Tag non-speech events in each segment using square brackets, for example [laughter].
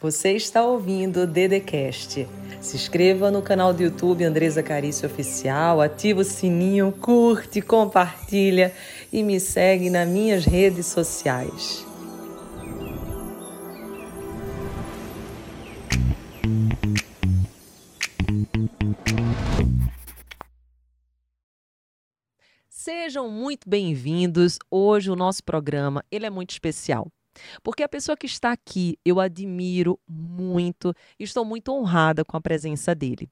Você está ouvindo o Dedecast. Se inscreva no canal do YouTube Andresa Carício Oficial, ativa o sininho, curte, compartilha e me segue nas minhas redes sociais. Sejam muito bem-vindos. Hoje o nosso programa, ele é muito especial. Porque a pessoa que está aqui, eu admiro muito estou muito honrada com a presença dele.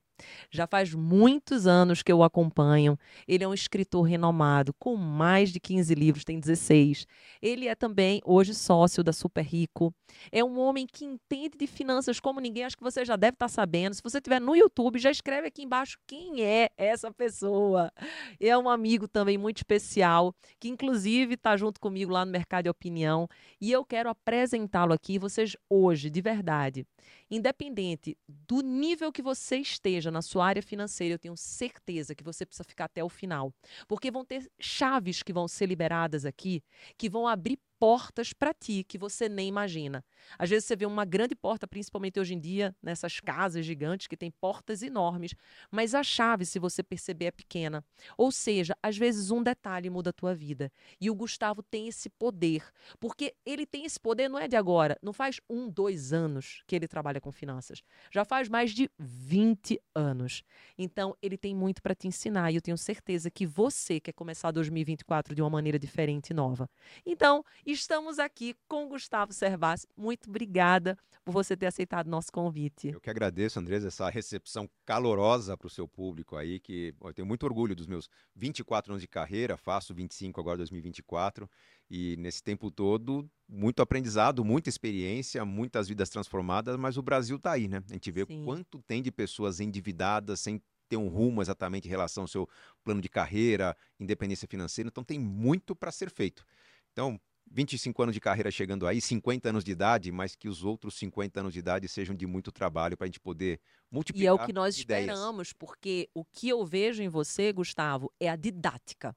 Já faz muitos anos que eu o acompanho. Ele é um escritor renomado, com mais de 15 livros, tem 16. Ele é também hoje sócio da Super Rico. É um homem que entende de finanças como ninguém, acho que você já deve estar sabendo. Se você estiver no YouTube, já escreve aqui embaixo quem é essa pessoa. É um amigo também muito especial, que inclusive está junto comigo lá no Mercado de Opinião. E eu quero apresentá-lo aqui, vocês hoje, de verdade. Independente do nível que você esteja na sua área financeira, eu tenho certeza que você precisa ficar até o final. Porque vão ter chaves que vão ser liberadas aqui que vão abrir portas para ti que você nem imagina. Às vezes você vê uma grande porta, principalmente hoje em dia, nessas casas gigantes que tem portas enormes, mas a chave, se você perceber, é pequena. Ou seja, às vezes um detalhe muda a tua vida. E o Gustavo tem esse poder, porque ele tem esse poder não é de agora, não faz um, dois anos que ele trabalha com finanças, já faz mais de 20 anos. Então, ele tem muito para te ensinar e eu tenho certeza que você quer começar 2024 de uma maneira diferente e nova. Então, Estamos aqui com Gustavo Servassi. Muito obrigada por você ter aceitado nosso convite. Eu que agradeço, Andresa, essa recepção calorosa para o seu público aí, que eu tenho muito orgulho dos meus 24 anos de carreira, faço 25 agora, 2024, e nesse tempo todo, muito aprendizado, muita experiência, muitas vidas transformadas, mas o Brasil está aí, né? A gente vê Sim. quanto tem de pessoas endividadas, sem ter um rumo exatamente em relação ao seu plano de carreira, independência financeira, então tem muito para ser feito. Então, 25 anos de carreira chegando aí, 50 anos de idade, mas que os outros 50 anos de idade sejam de muito trabalho para a gente poder multiplicar. E é o que nós ideias. esperamos, porque o que eu vejo em você, Gustavo, é a didática.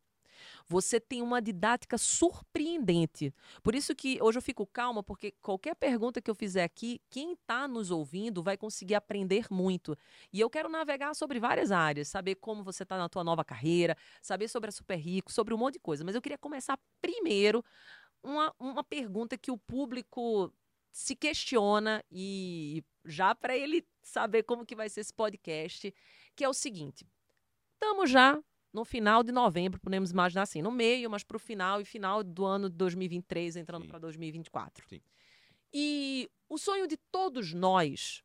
Você tem uma didática surpreendente. Por isso que hoje eu fico calma, porque qualquer pergunta que eu fizer aqui, quem está nos ouvindo vai conseguir aprender muito. E eu quero navegar sobre várias áreas, saber como você está na tua nova carreira, saber sobre a Super Rico, sobre um monte de coisa. Mas eu queria começar primeiro uma, uma pergunta que o público se questiona e já para ele saber como que vai ser esse podcast, que é o seguinte: estamos já no final de novembro, podemos imaginar assim, no meio, mas para o final e final do ano de 2023, entrando para 2024. Sim. E o sonho de todos nós,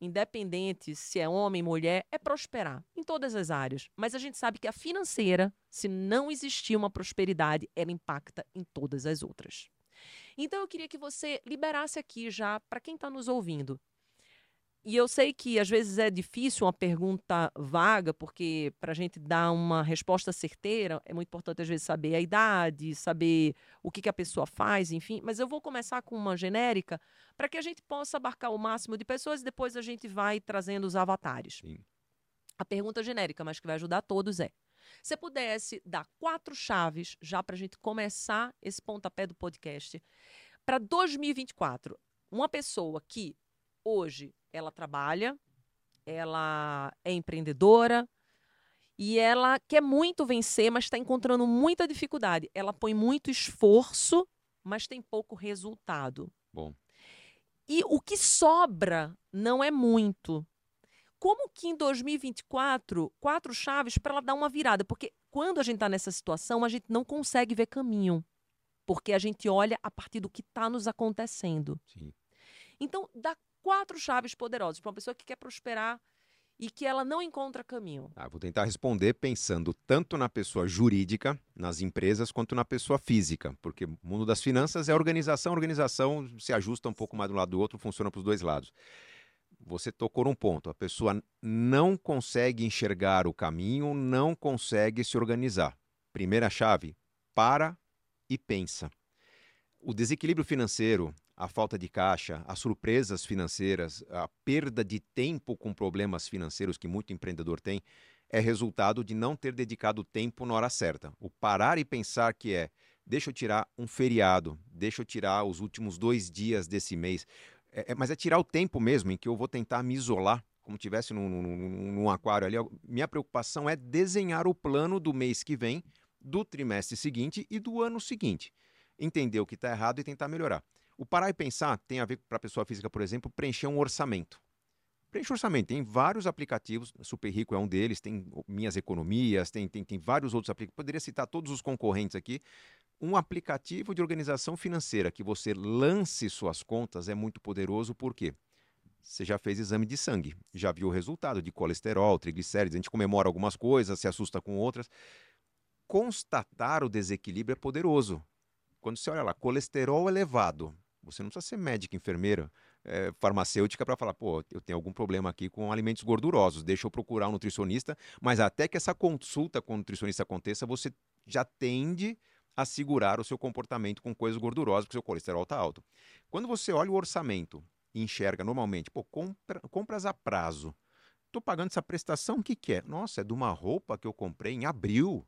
independente se é homem, mulher, é prosperar em todas as áreas. Mas a gente sabe que a financeira, se não existir uma prosperidade, ela impacta em todas as outras. Então eu queria que você liberasse aqui já para quem está nos ouvindo e eu sei que às vezes é difícil uma pergunta vaga, porque para a gente dar uma resposta certeira, é muito importante às vezes saber a idade, saber o que, que a pessoa faz, enfim. Mas eu vou começar com uma genérica para que a gente possa abarcar o máximo de pessoas e depois a gente vai trazendo os avatares. Sim. A pergunta genérica, mas que vai ajudar todos é: se pudesse dar quatro chaves já para a gente começar esse pontapé do podcast para 2024, uma pessoa que hoje ela trabalha, ela é empreendedora e ela quer muito vencer, mas está encontrando muita dificuldade. Ela põe muito esforço, mas tem pouco resultado. Bom. E o que sobra não é muito. Como que em 2024, quatro chaves para ela dar uma virada? Porque quando a gente está nessa situação, a gente não consegue ver caminho. Porque a gente olha a partir do que está nos acontecendo. Sim. Então, dá quatro chaves poderosas para uma pessoa que quer prosperar e que ela não encontra caminho? Ah, vou tentar responder pensando tanto na pessoa jurídica, nas empresas, quanto na pessoa física, porque o mundo das finanças é organização, organização se ajusta um pouco mais de um lado do outro, funciona para os dois lados. Você tocou num ponto, a pessoa não consegue enxergar o caminho, não consegue se organizar. Primeira chave, para e pensa. O desequilíbrio financeiro, a falta de caixa, as surpresas financeiras, a perda de tempo com problemas financeiros que muito empreendedor tem, é resultado de não ter dedicado tempo na hora certa. O parar e pensar que é, deixa eu tirar um feriado, deixa eu tirar os últimos dois dias desse mês. É, é, mas é tirar o tempo mesmo em que eu vou tentar me isolar, como tivesse num, num, num aquário ali. Minha preocupação é desenhar o plano do mês que vem, do trimestre seguinte e do ano seguinte. Entender o que está errado e tentar melhorar. O parar e pensar tem a ver para a pessoa física, por exemplo, preencher um orçamento. Preenche orçamento. Tem vários aplicativos, Super Rico é um deles, tem Minhas Economias, tem, tem, tem vários outros aplicativos. Poderia citar todos os concorrentes aqui. Um aplicativo de organização financeira que você lance suas contas é muito poderoso, por quê? Você já fez exame de sangue, já viu o resultado de colesterol, triglicérides, a gente comemora algumas coisas, se assusta com outras. Constatar o desequilíbrio é poderoso. Quando você olha lá, colesterol elevado, você não precisa ser médico, enfermeira, é, farmacêutica para falar, pô, eu tenho algum problema aqui com alimentos gordurosos, deixa eu procurar um nutricionista. Mas até que essa consulta com o nutricionista aconteça, você já tende a segurar o seu comportamento com coisas gordurosas, porque o seu colesterol está alto. Quando você olha o orçamento e enxerga normalmente, pô, compra, compras a prazo. Estou pagando essa prestação, o que, que é? Nossa, é de uma roupa que eu comprei em abril.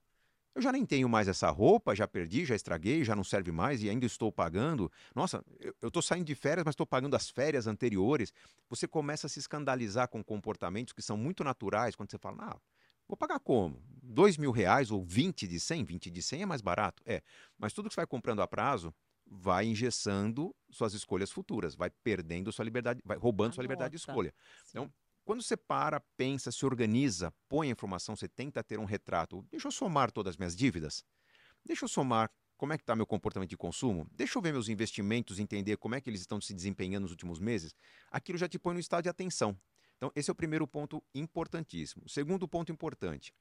Eu já nem tenho mais essa roupa, já perdi, já estraguei, já não serve mais e ainda estou pagando. Nossa, eu estou saindo de férias, mas estou pagando as férias anteriores. Você começa a se escandalizar com comportamentos que são muito naturais quando você fala, ah, vou pagar como? Dois mil reais ou 20 de 100? 20 de 100 é mais barato. É, mas tudo que você vai comprando a prazo vai engessando suas escolhas futuras, vai perdendo sua liberdade, vai roubando sua liberdade de escolha. Então, quando você para, pensa, se organiza, põe a informação, você tenta ter um retrato. Deixa eu somar todas as minhas dívidas. Deixa eu somar como é que está meu comportamento de consumo. Deixa eu ver meus investimentos, entender como é que eles estão se desempenhando nos últimos meses. Aquilo já te põe no estado de atenção. Então, esse é o primeiro ponto importantíssimo. O segundo ponto importante.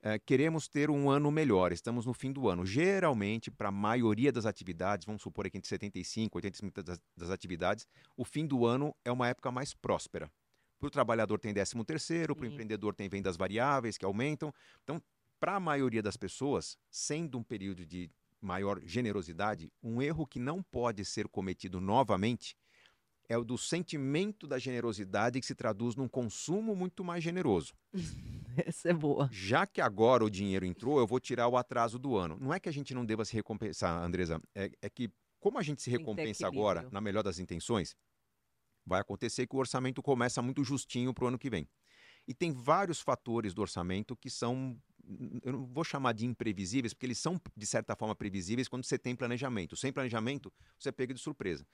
É, queremos ter um ano melhor, estamos no fim do ano. Geralmente, para a maioria das atividades, vamos supor aqui entre 75% e 85% das, das atividades, o fim do ano é uma época mais próspera. Para o trabalhador tem 13 terceiro, para o empreendedor tem vendas variáveis que aumentam. Então, para a maioria das pessoas, sendo um período de maior generosidade, um erro que não pode ser cometido novamente é o do sentimento da generosidade que se traduz num consumo muito mais generoso. [laughs] Essa é boa. Já que agora o dinheiro entrou, eu vou tirar o atraso do ano. Não é que a gente não deva se recompensar, Andresa, é, é que como a gente se recompensa agora, na melhor das intenções, vai acontecer que o orçamento começa muito justinho para o ano que vem. E tem vários fatores do orçamento que são, eu não vou chamar de imprevisíveis, porque eles são, de certa forma, previsíveis quando você tem planejamento. Sem planejamento, você pega de surpresa.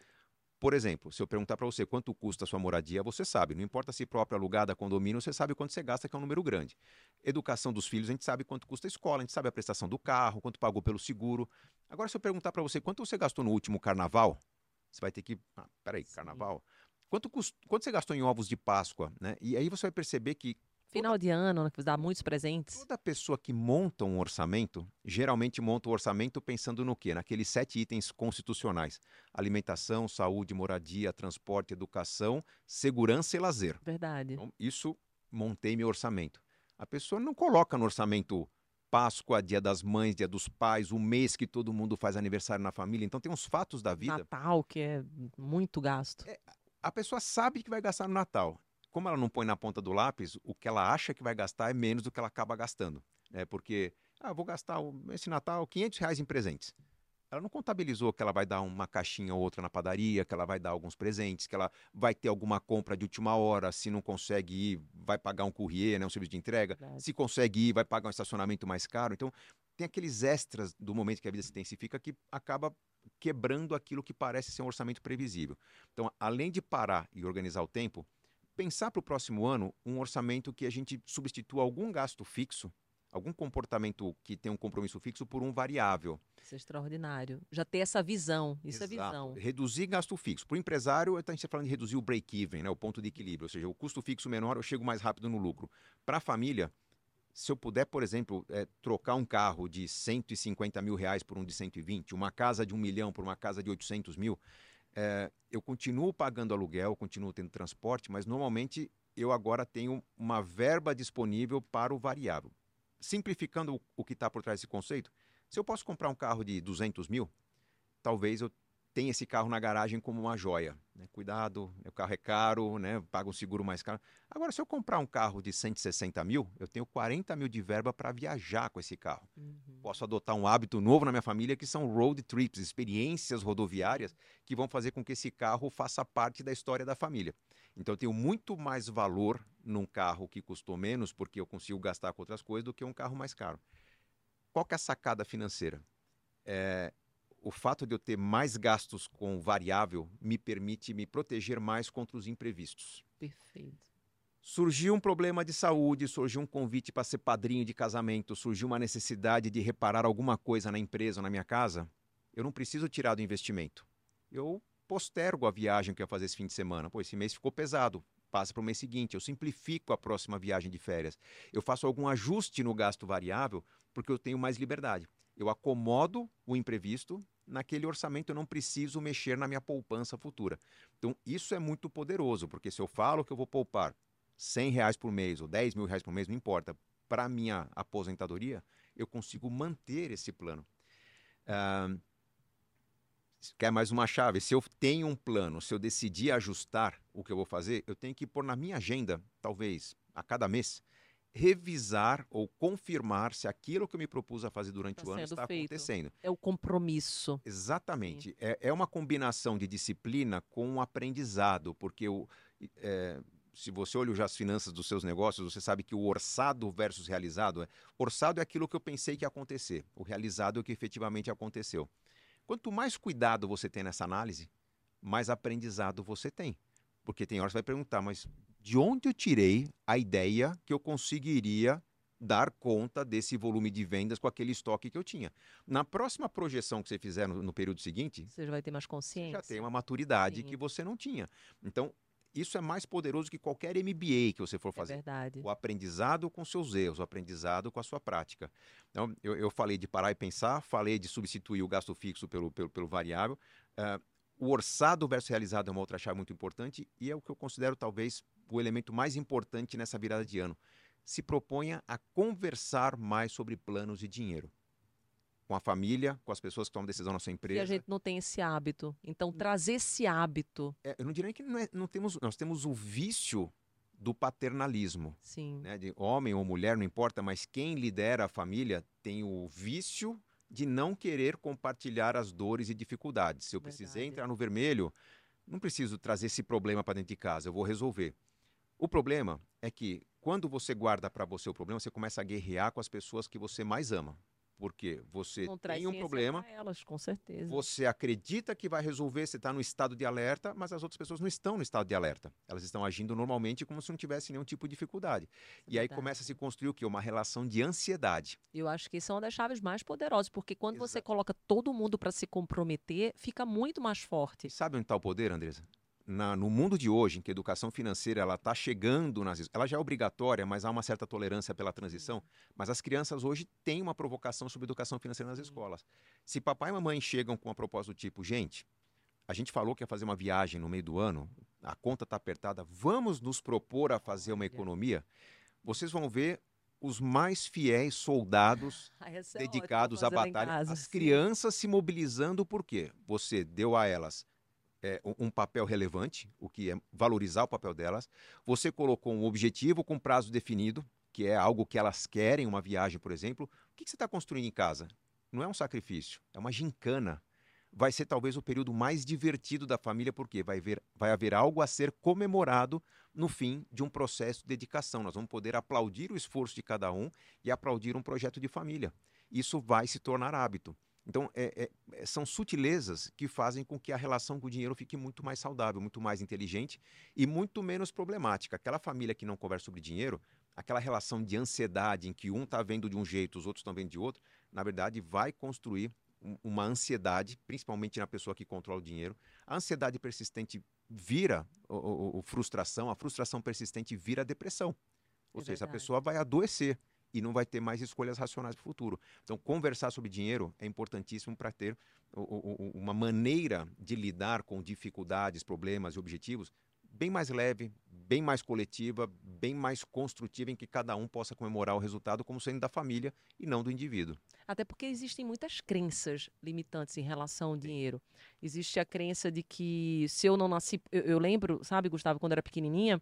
Por exemplo, se eu perguntar para você quanto custa a sua moradia, você sabe. Não importa se própria alugada, condomínio, você sabe quanto você gasta, que é um número grande. Educação dos filhos, a gente sabe quanto custa a escola, a gente sabe a prestação do carro, quanto pagou pelo seguro. Agora, se eu perguntar para você quanto você gastou no último carnaval, você vai ter que. Ah, peraí, Sim. carnaval? Quanto. Quanto você gastou em ovos de Páscoa? Né? E aí você vai perceber que. Final de ano, né, que dá muitos presentes. Toda pessoa que monta um orçamento, geralmente monta o um orçamento pensando no quê? Naqueles sete itens constitucionais: alimentação, saúde, moradia, transporte, educação, segurança e lazer. Verdade. Então, isso montei meu orçamento. A pessoa não coloca no orçamento Páscoa, Dia das Mães, Dia dos Pais, o mês que todo mundo faz aniversário na família. Então tem uns fatos da vida. Natal, que é muito gasto. É, a pessoa sabe que vai gastar no Natal. Como ela não põe na ponta do lápis, o que ela acha que vai gastar é menos do que ela acaba gastando. Né? Porque, ah, vou gastar esse Natal 500 reais em presentes. Ela não contabilizou que ela vai dar uma caixinha ou outra na padaria, que ela vai dar alguns presentes, que ela vai ter alguma compra de última hora, se não consegue ir, vai pagar um courrier, né, um serviço de entrega. Verdade. Se consegue ir, vai pagar um estacionamento mais caro. Então, tem aqueles extras do momento que a vida se intensifica que acaba quebrando aquilo que parece ser um orçamento previsível. Então, além de parar e organizar o tempo, pensar para o próximo ano um orçamento que a gente substitua algum gasto fixo, algum comportamento que tem um compromisso fixo por um variável. Isso é extraordinário. Já ter essa visão. Isso Exato. é visão. Reduzir gasto fixo. Para o empresário, a gente está falando de reduzir o break-even, né, o ponto de equilíbrio. Ou seja, o custo fixo menor, eu chego mais rápido no lucro. Para a família, se eu puder, por exemplo, é, trocar um carro de 150 mil reais por um de 120, uma casa de um milhão por uma casa de 800 mil, é, eu continuo pagando aluguel, continuo tendo transporte, mas normalmente eu agora tenho uma verba disponível para o variável. Simplificando o, o que está por trás desse conceito, se eu posso comprar um carro de 200 mil, talvez eu tem esse carro na garagem como uma joia. Né? Cuidado, o carro é caro, né? paga um seguro mais caro. Agora, se eu comprar um carro de 160 mil, eu tenho 40 mil de verba para viajar com esse carro. Uhum. Posso adotar um hábito novo na minha família que são road trips, experiências rodoviárias que vão fazer com que esse carro faça parte da história da família. Então eu tenho muito mais valor num carro que custou menos, porque eu consigo gastar com outras coisas, do que um carro mais caro. Qual que é a sacada financeira? É, o fato de eu ter mais gastos com variável me permite me proteger mais contra os imprevistos. Perfeito. Surgiu um problema de saúde, surgiu um convite para ser padrinho de casamento, surgiu uma necessidade de reparar alguma coisa na empresa ou na minha casa, eu não preciso tirar do investimento. Eu postergo a viagem que eu ia fazer esse fim de semana. Pô, esse mês ficou pesado, passa para o mês seguinte. Eu simplifico a próxima viagem de férias. Eu faço algum ajuste no gasto variável porque eu tenho mais liberdade. Eu acomodo o imprevisto naquele orçamento, eu não preciso mexer na minha poupança futura. Então, isso é muito poderoso, porque se eu falo que eu vou poupar 100 reais por mês ou 10 mil reais por mês, não importa, para minha aposentadoria, eu consigo manter esse plano. Uh, quer mais uma chave? Se eu tenho um plano, se eu decidir ajustar o que eu vou fazer, eu tenho que pôr na minha agenda, talvez a cada mês, revisar ou confirmar se aquilo que eu me propus a fazer durante tá o ano está feito. acontecendo. É o compromisso. Exatamente. É, é, uma combinação de disciplina com um aprendizado, porque o, é, se você olha já as finanças dos seus negócios, você sabe que o orçado versus realizado, é, orçado é aquilo que eu pensei que ia acontecer, o realizado é o que efetivamente aconteceu. Quanto mais cuidado você tem nessa análise, mais aprendizado você tem. Porque tem horas que você vai perguntar, mas de onde eu tirei a ideia que eu conseguiria dar conta desse volume de vendas com aquele estoque que eu tinha. Na próxima projeção que você fizer no, no período seguinte, você já vai ter mais consciência. já tem uma maturidade Sim. que você não tinha. Então, isso é mais poderoso que qualquer MBA que você for é fazer. É verdade. O aprendizado com seus erros, o aprendizado com a sua prática. Então, eu, eu falei de parar e pensar, falei de substituir o gasto fixo pelo, pelo, pelo variável. Uh, o orçado versus realizado é uma outra chave muito importante e é o que eu considero talvez o elemento mais importante nessa virada de ano. Se proponha a conversar mais sobre planos de dinheiro. Com a família, com as pessoas que tomam decisão na sua empresa. E a gente não tem esse hábito. Então, trazer esse hábito. É, eu não diria que não, é, não temos. Nós temos o vício do paternalismo. Sim. Né? De homem ou mulher, não importa, mas quem lidera a família tem o vício de não querer compartilhar as dores e dificuldades. Se eu Verdade. precisei entrar no vermelho, não preciso trazer esse problema para dentro de casa, eu vou resolver. O problema é que quando você guarda para você o problema, você começa a guerrear com as pessoas que você mais ama. Porque você não tem um problema, elas, com certeza. você acredita que vai resolver, você está no estado de alerta, mas as outras pessoas não estão no estado de alerta. Elas estão agindo normalmente como se não tivesse nenhum tipo de dificuldade. É e aí começa a se construir o quê? Uma relação de ansiedade. Eu acho que isso é uma das chaves mais poderosas, porque quando Exato. você coloca todo mundo para se comprometer, fica muito mais forte. Sabe onde está o poder, Andresa? Na, no mundo de hoje, em que a educação financeira ela está chegando nas ela já é obrigatória, mas há uma certa tolerância pela transição. Mas as crianças hoje têm uma provocação sobre educação financeira nas escolas. Se papai e mamãe chegam com uma proposta do tipo, gente, a gente falou que ia fazer uma viagem no meio do ano, a conta está apertada, vamos nos propor a fazer uma economia. Vocês vão ver os mais fiéis soldados [laughs] ah, é dedicados à batalha, casa, as sim. crianças se mobilizando por quê? Você deu a elas é, um papel relevante, o que é valorizar o papel delas. Você colocou um objetivo com prazo definido, que é algo que elas querem, uma viagem, por exemplo. O que, que você está construindo em casa? Não é um sacrifício, é uma gincana. Vai ser talvez o período mais divertido da família, porque vai, ver, vai haver algo a ser comemorado no fim de um processo de dedicação. Nós vamos poder aplaudir o esforço de cada um e aplaudir um projeto de família. Isso vai se tornar hábito. Então, é, é, é, são sutilezas que fazem com que a relação com o dinheiro fique muito mais saudável, muito mais inteligente e muito menos problemática. Aquela família que não conversa sobre dinheiro, aquela relação de ansiedade em que um está vendo de um jeito, os outros estão vendo de outro, na verdade, vai construir um, uma ansiedade, principalmente na pessoa que controla o dinheiro. A ansiedade persistente vira o, o, o frustração, a frustração persistente vira depressão. Ou é seja, verdade. a pessoa vai adoecer e não vai ter mais escolhas racionais para o futuro. Então, conversar sobre dinheiro é importantíssimo para ter uma maneira de lidar com dificuldades, problemas e objetivos bem mais leve, bem mais coletiva, bem mais construtiva, em que cada um possa comemorar o resultado como sendo da família e não do indivíduo. Até porque existem muitas crenças limitantes em relação ao dinheiro. Existe a crença de que se eu não nasci. Eu, eu lembro, sabe, Gustavo, quando era pequenininha,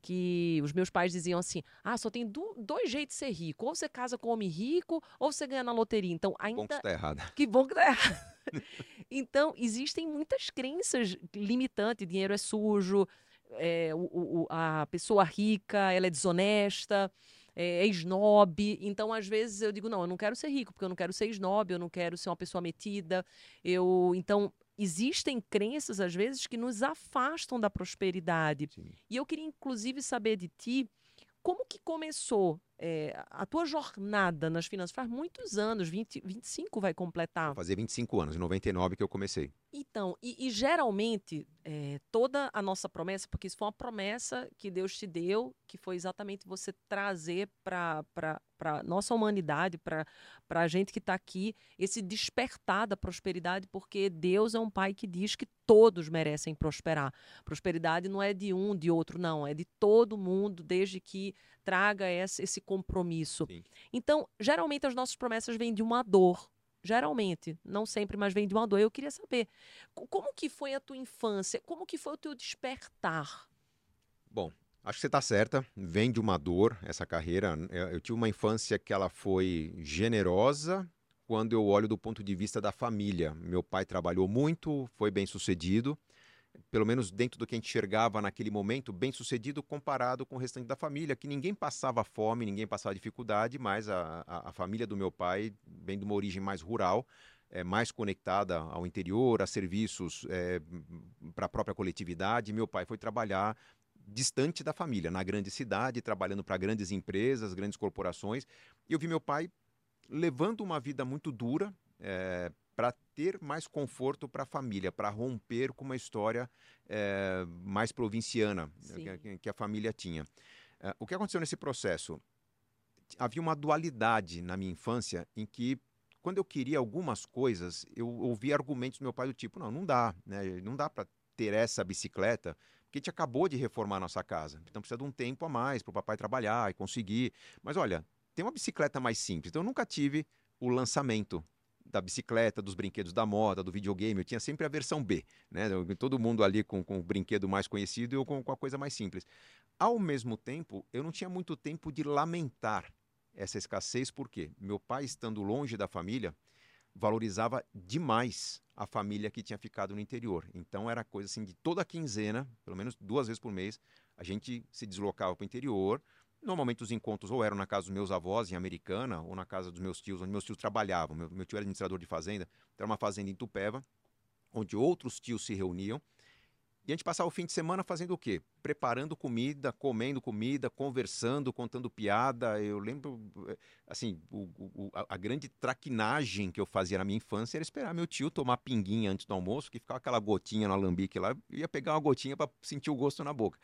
que os meus pais diziam assim: ah, só tem do, dois jeitos de ser rico. Ou você casa com um homem rico, ou você ganha na loteria. Então, ainda. Bom que está errado. Que bom que está errado. [laughs] então, existem muitas crenças limitantes. Dinheiro é sujo, é, o, o, a pessoa rica ela é desonesta, é, é snob. Então, às vezes, eu digo, não, eu não quero ser rico, porque eu não quero ser snob, eu não quero ser uma pessoa metida. Eu, então, existem crenças, às vezes, que nos afastam da prosperidade. Sim. E eu queria, inclusive, saber de ti como que começou é, a tua jornada nas finanças? Faz muitos anos, 20, 25 vai completar. Vou fazer 25 anos, em 99 que eu comecei. Então, e, e geralmente, é, toda a nossa promessa, porque isso foi uma promessa que Deus te deu, que foi exatamente você trazer para a nossa humanidade, para a gente que está aqui, esse despertar da prosperidade, porque Deus é um pai que diz que todos merecem prosperar. Prosperidade não é de um, de outro, não, é de todo mundo, desde que traga esse, esse compromisso. Sim. Então, geralmente as nossas promessas vêm de uma dor, geralmente, não sempre, mas vem de uma dor. Eu queria saber, como que foi a tua infância? Como que foi o teu despertar? Bom, acho que você está certa. Vem de uma dor essa carreira. Eu tive uma infância que ela foi generosa quando eu olho do ponto de vista da família. Meu pai trabalhou muito, foi bem sucedido pelo menos dentro do que a gente enxergava naquele momento, bem sucedido comparado com o restante da família, que ninguém passava fome, ninguém passava dificuldade, mas a, a, a família do meu pai vem de uma origem mais rural, é, mais conectada ao interior, a serviços é, para a própria coletividade. Meu pai foi trabalhar distante da família, na grande cidade, trabalhando para grandes empresas, grandes corporações. E eu vi meu pai levando uma vida muito dura, é, para ter mais conforto para a família, para romper com uma história é, mais provinciana né, que, que, a família tinha. É, o que aconteceu nesse processo? Havia uma dualidade na minha infância em que, quando eu queria algumas coisas, eu ouvia argumentos do meu pai do tipo: não, não dá, né? não dá para ter essa bicicleta, porque a gente acabou de reformar a nossa casa. Então precisa de um tempo a mais para o papai trabalhar e conseguir. Mas olha, tem uma bicicleta mais simples. Então eu nunca tive o lançamento da bicicleta, dos brinquedos da moda, do videogame, eu tinha sempre a versão B, né? Todo mundo ali com, com o brinquedo mais conhecido e eu com, com a coisa mais simples. Ao mesmo tempo, eu não tinha muito tempo de lamentar essa escassez, porque meu pai, estando longe da família, valorizava demais a família que tinha ficado no interior. Então era coisa assim de toda quinzena, pelo menos duas vezes por mês, a gente se deslocava para o interior, Normalmente os encontros ou eram na casa dos meus avós, em Americana, ou na casa dos meus tios, onde meus tios trabalhavam. Meu, meu tio era administrador de fazenda, então era uma fazenda em Tupéva, onde outros tios se reuniam. E a gente passava o fim de semana fazendo o quê? Preparando comida, comendo comida, conversando, contando piada. Eu lembro, assim, o, o, a, grande traquinagem que eu fazia na minha infância era esperar meu tio tomar pinguinha antes do almoço, que ficava aquela gotinha no alambique lá, eu ia pegar uma gotinha para sentir o gosto na boca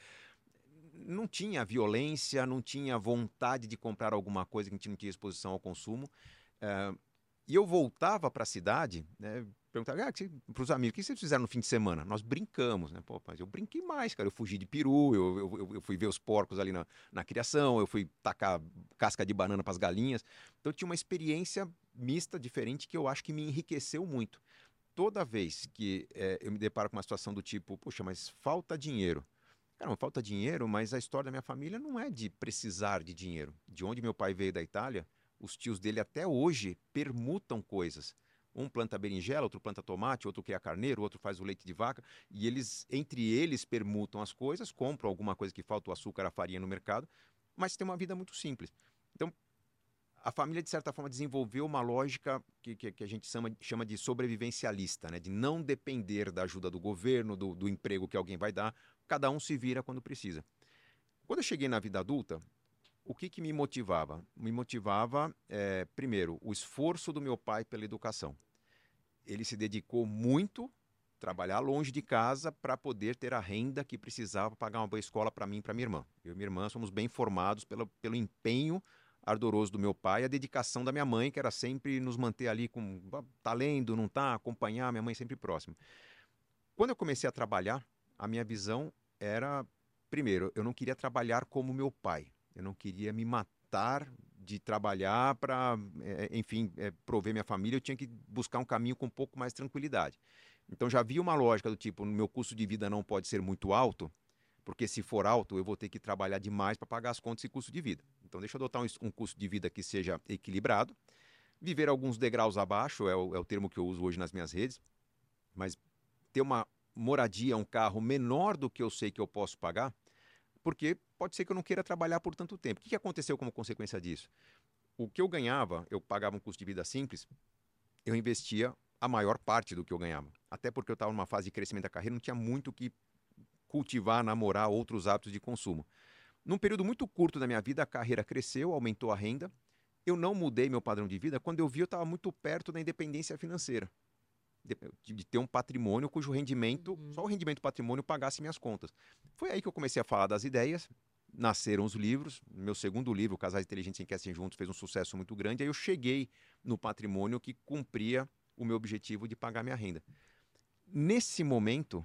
não tinha violência, não tinha vontade de comprar alguma coisa que a gente não tinha exposição ao consumo. Uh, e eu voltava para a cidade, né, perguntava ah, para os amigos, o que vocês fizeram no fim de semana? Nós brincamos, né? Pô, mas eu brinquei mais, cara. Eu fugi de peru, eu, eu, eu fui ver os porcos ali na, na criação, eu fui tacar casca de banana para as galinhas. Então eu tinha uma experiência mista, diferente, que eu acho que me enriqueceu muito. Toda vez que é, eu me deparo com uma situação do tipo, poxa, mas falta dinheiro Cara, falta dinheiro, mas a história da minha família não é de precisar de dinheiro. De onde meu pai veio da Itália, os tios dele até hoje permutam coisas. Um planta berinjela, outro planta tomate, outro cria carneiro, outro faz o leite de vaca, e eles, entre eles, permutam as coisas, compram alguma coisa que falta o açúcar, a farinha no mercado, mas tem uma vida muito simples. Então, a família, de certa forma, desenvolveu uma lógica que, que, que a gente chama, chama, de sobrevivencialista, né? de não depender da ajuda do governo, do, do emprego que alguém vai dar, cada um se vira quando precisa. Quando eu cheguei na vida adulta, o que, que me motivava? Me motivava, é, primeiro, o esforço do meu pai pela educação. Ele se dedicou muito trabalhar longe de casa para poder ter a renda que precisava pagar uma boa escola para mim e para minha irmã. Eu e minha irmã somos bem formados pelo, pelo empenho ardoroso do meu pai, a dedicação da minha mãe, que era sempre nos manter ali com tá lendo, não tá, acompanhar minha mãe sempre próxima. Quando eu comecei a trabalhar, a minha visão era primeiro, eu não queria trabalhar como meu pai. Eu não queria me matar de trabalhar para, é, enfim, é, prover minha família. Eu tinha que buscar um caminho com um pouco mais tranquilidade. Então já havia uma lógica do tipo, meu custo de vida não pode ser muito alto, porque se for alto, eu vou ter que trabalhar demais para pagar as contas e custo de vida. Então deixa eu adotar um, um, custo de vida que seja equilibrado, viver alguns degraus abaixo, é o, é o termo que eu uso hoje nas minhas redes, mas ter uma moradia, um carro menor do que eu sei que eu posso pagar, porque pode ser que eu não queira trabalhar por tanto tempo. O que aconteceu como consequência disso? O que eu ganhava, eu pagava um custo de vida simples, eu investia a maior parte do que eu ganhava. Até porque eu estava numa fase de crescimento da carreira, não tinha muito que cultivar, namorar outros hábitos de consumo. Num período muito curto da minha vida, a carreira cresceu, aumentou a renda. Eu não mudei meu padrão de vida. Quando eu vi, eu estava muito perto da independência financeira. De, de, ter um patrimônio cujo rendimento, uhum. só o rendimento do patrimônio pagasse minhas contas. Foi aí que eu comecei a falar das ideias, nasceram os livros. Meu segundo livro, Casais Inteligentes Enriquecem Juntos, fez um sucesso muito grande. Aí eu cheguei no patrimônio que cumpria o meu objetivo de pagar minha renda. Nesse momento,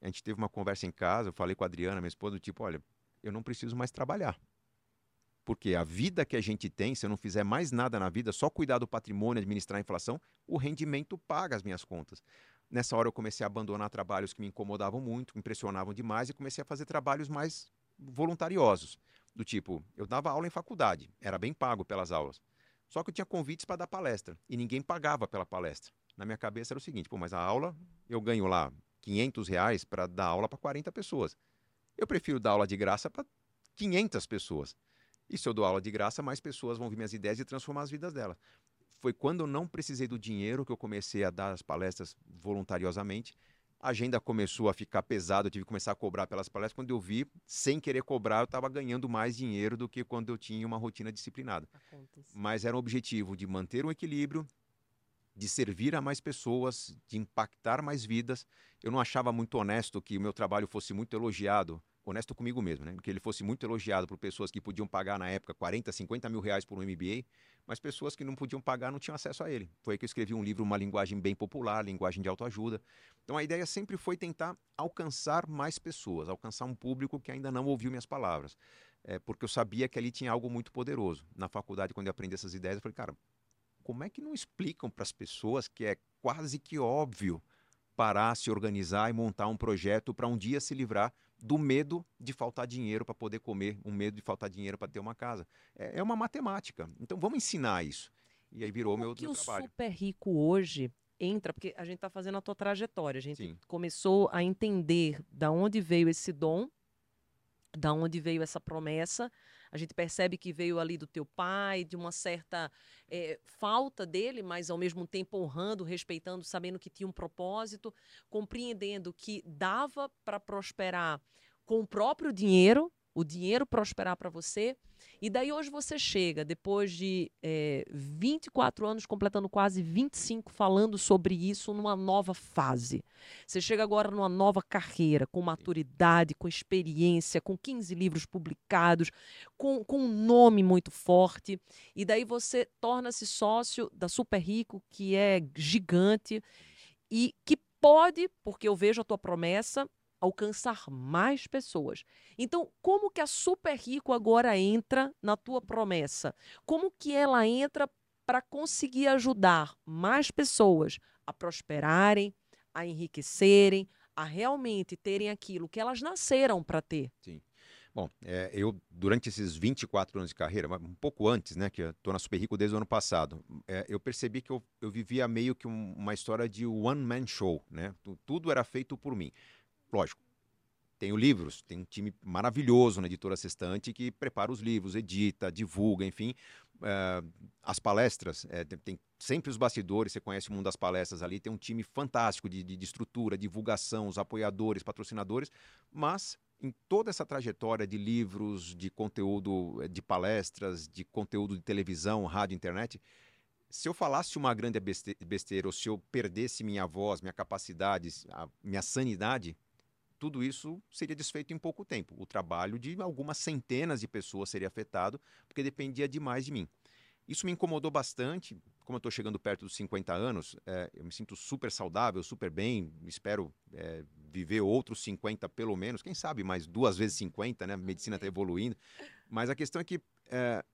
a gente teve uma conversa em casa, eu falei com a Adriana, minha esposa, do tipo, olha, eu não preciso mais trabalhar. Porque a vida que a gente tem, se eu não fizer mais nada na vida, só cuidar do patrimônio, administrar a inflação, o rendimento paga as minhas contas. Nessa hora eu comecei a abandonar trabalhos que me incomodavam muito, me impressionavam demais e comecei a fazer trabalhos mais voluntariosos. Do tipo, eu dava aula em faculdade, era bem pago pelas aulas. Só que eu tinha convites para dar palestra e ninguém pagava pela palestra. Na minha cabeça era o seguinte, pô, mas a aula eu ganho lá 500 reais para dar aula para 40 pessoas. Eu prefiro dar aula de graça para 500 pessoas. E se eu dou aula de graça, mais pessoas vão ver minhas ideias e transformar as vidas delas. Foi quando eu não precisei do dinheiro que eu comecei a dar as palestras voluntariosamente. A agenda começou a ficar pesada, eu tive que começar a cobrar pelas palestras. Quando eu vi, sem querer cobrar, eu estava ganhando mais dinheiro do que quando eu tinha uma rotina disciplinada. Mas era um objetivo de manter um equilíbrio, de servir a mais pessoas, de impactar mais vidas. Eu não achava muito honesto que o meu trabalho fosse muito elogiado, honesto comigo mesmo, né? que ele fosse muito elogiado por pessoas que podiam pagar na época 40, 50 mil reais por um MBA, mas pessoas que não podiam pagar não tinham acesso a ele. Foi aí que eu escrevi um livro, uma linguagem bem popular, linguagem de autoajuda. Então a ideia sempre foi tentar alcançar mais pessoas, alcançar um público que ainda não ouviu minhas palavras. É, porque eu sabia que ali tinha algo muito poderoso. Na faculdade, quando eu aprendi essas ideias, eu falei, cara, como é que não explicam para as pessoas que é quase que óbvio parar, se organizar e montar um projeto para um dia se livrar do medo de faltar dinheiro para poder comer, um medo de faltar dinheiro para ter uma casa. É, é, uma matemática. Então vamos ensinar isso. E aí virou Como meu, que meu o trabalho. super rico hoje entra, porque a gente está fazendo a tua trajetória, a gente Sim. começou a entender da onde veio esse dom, da onde veio essa promessa, a gente percebe que veio ali do teu pai, de uma certa é, falta dele, mas ao mesmo tempo honrando, respeitando, sabendo que tinha um propósito, compreendendo que dava para prosperar com o próprio dinheiro, o dinheiro prosperar para você. E daí hoje você chega, depois de é, 24 anos, completando quase 25, falando sobre isso numa nova fase. Você chega agora numa nova carreira, com maturidade, com experiência, com 15 livros publicados, com, com um nome muito forte. E daí você torna-se sócio da Super Rico, que é gigante e que pode, porque eu vejo a tua promessa, alcançar mais pessoas. Então, como que a Super Rico agora entra na tua promessa? Como que ela entra para conseguir ajudar mais pessoas a prosperarem, a enriquecerem, a realmente terem aquilo que elas nasceram para ter? Sim. Bom, é, eu, durante esses 24 anos de carreira, um pouco antes, né, que eu estou na Super Rico desde o ano passado, é, eu percebi que eu, eu vivia meio que um, uma história de one-man show, né? Tudo era feito por mim. Lógico, tenho livros, tem um time maravilhoso na editora Sextante que prepara os livros, edita, divulga, enfim. Uh, as palestras, é, tem, tem, sempre os bastidores, você conhece o mundo das palestras ali, tem um time fantástico de, de, de estrutura, divulgação, os apoiadores, patrocinadores, mas em toda essa trajetória de livros, de conteúdo eh, de palestras, de conteúdo de televisão, rádio, internet, se eu falasse uma grande besteira ou se eu perdesse minha voz, minha capacidade, minha sanidade, tudo isso seria desfeito em pouco tempo. O trabalho de algumas centenas de pessoas seria afetado, porque dependia demais de mim. Isso me incomodou bastante, como eu estou chegando perto dos 50 anos, é, eu me sinto super saudável, super bem, espero é, viver outros 50 pelo menos, quem sabe mais duas vezes 50, né? A medicina está evoluindo. Mas a questão é que é,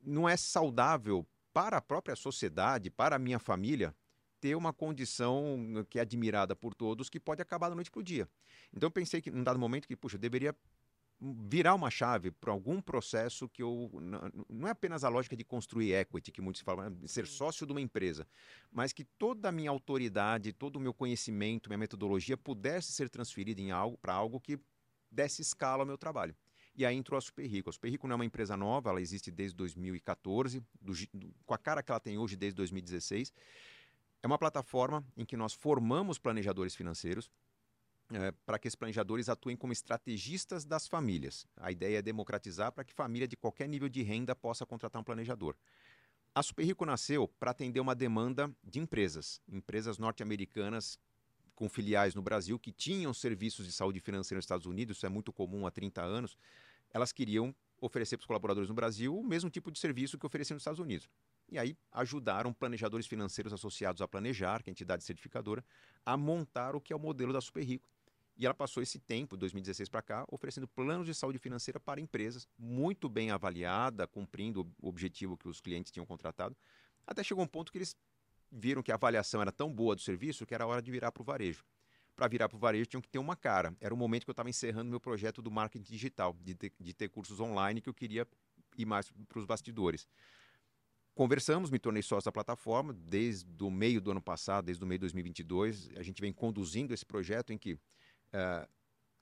não é saudável para a própria sociedade, para a minha família, ter uma condição que é admirada por todos, que pode acabar da noite para o dia. Então eu pensei que, num dado momento, que, puxa, eu deveria virar uma chave para algum processo que eu não é apenas a lógica de construir equity que muitos falam é ser sócio de uma empresa mas que toda a minha autoridade todo o meu conhecimento minha metodologia pudesse ser transferida em algo para algo que desse escala ao meu trabalho e aí entrou a Super Rico. A Super Rico não é uma empresa nova, ela existe desde 2014, do, do, com a cara que ela tem hoje desde 2016. É uma plataforma em que nós formamos planejadores financeiros, é, para que esses planejadores atuem como estrategistas das famílias. A ideia é democratizar para que família de qualquer nível de renda possa contratar um planejador. A Superrico nasceu para atender uma demanda de empresas, empresas norte-americanas com filiais no Brasil que tinham serviços de saúde financeira nos Estados Unidos, isso é muito comum há 30 anos. Elas queriam oferecer para os colaboradores no Brasil o mesmo tipo de serviço que ofereciam nos Estados Unidos. E aí ajudaram planejadores financeiros associados a Planejar, que é a entidade certificadora, a montar o que é o modelo da Superrico e ela passou esse tempo, 2016 para cá, oferecendo planos de saúde financeira para empresas, muito bem avaliada, cumprindo o objetivo que os clientes tinham contratado. Até chegou um ponto que eles viram que a avaliação era tão boa do serviço que era hora de virar para o varejo. Para virar para o varejo, tinham que ter uma cara. Era o momento que eu estava encerrando meu projeto do marketing digital, de ter, de ter cursos online que eu queria ir mais para os bastidores. Conversamos, me tornei sócio da plataforma desde o meio do ano passado, desde o meio de 2022. A gente vem conduzindo esse projeto em que Uh,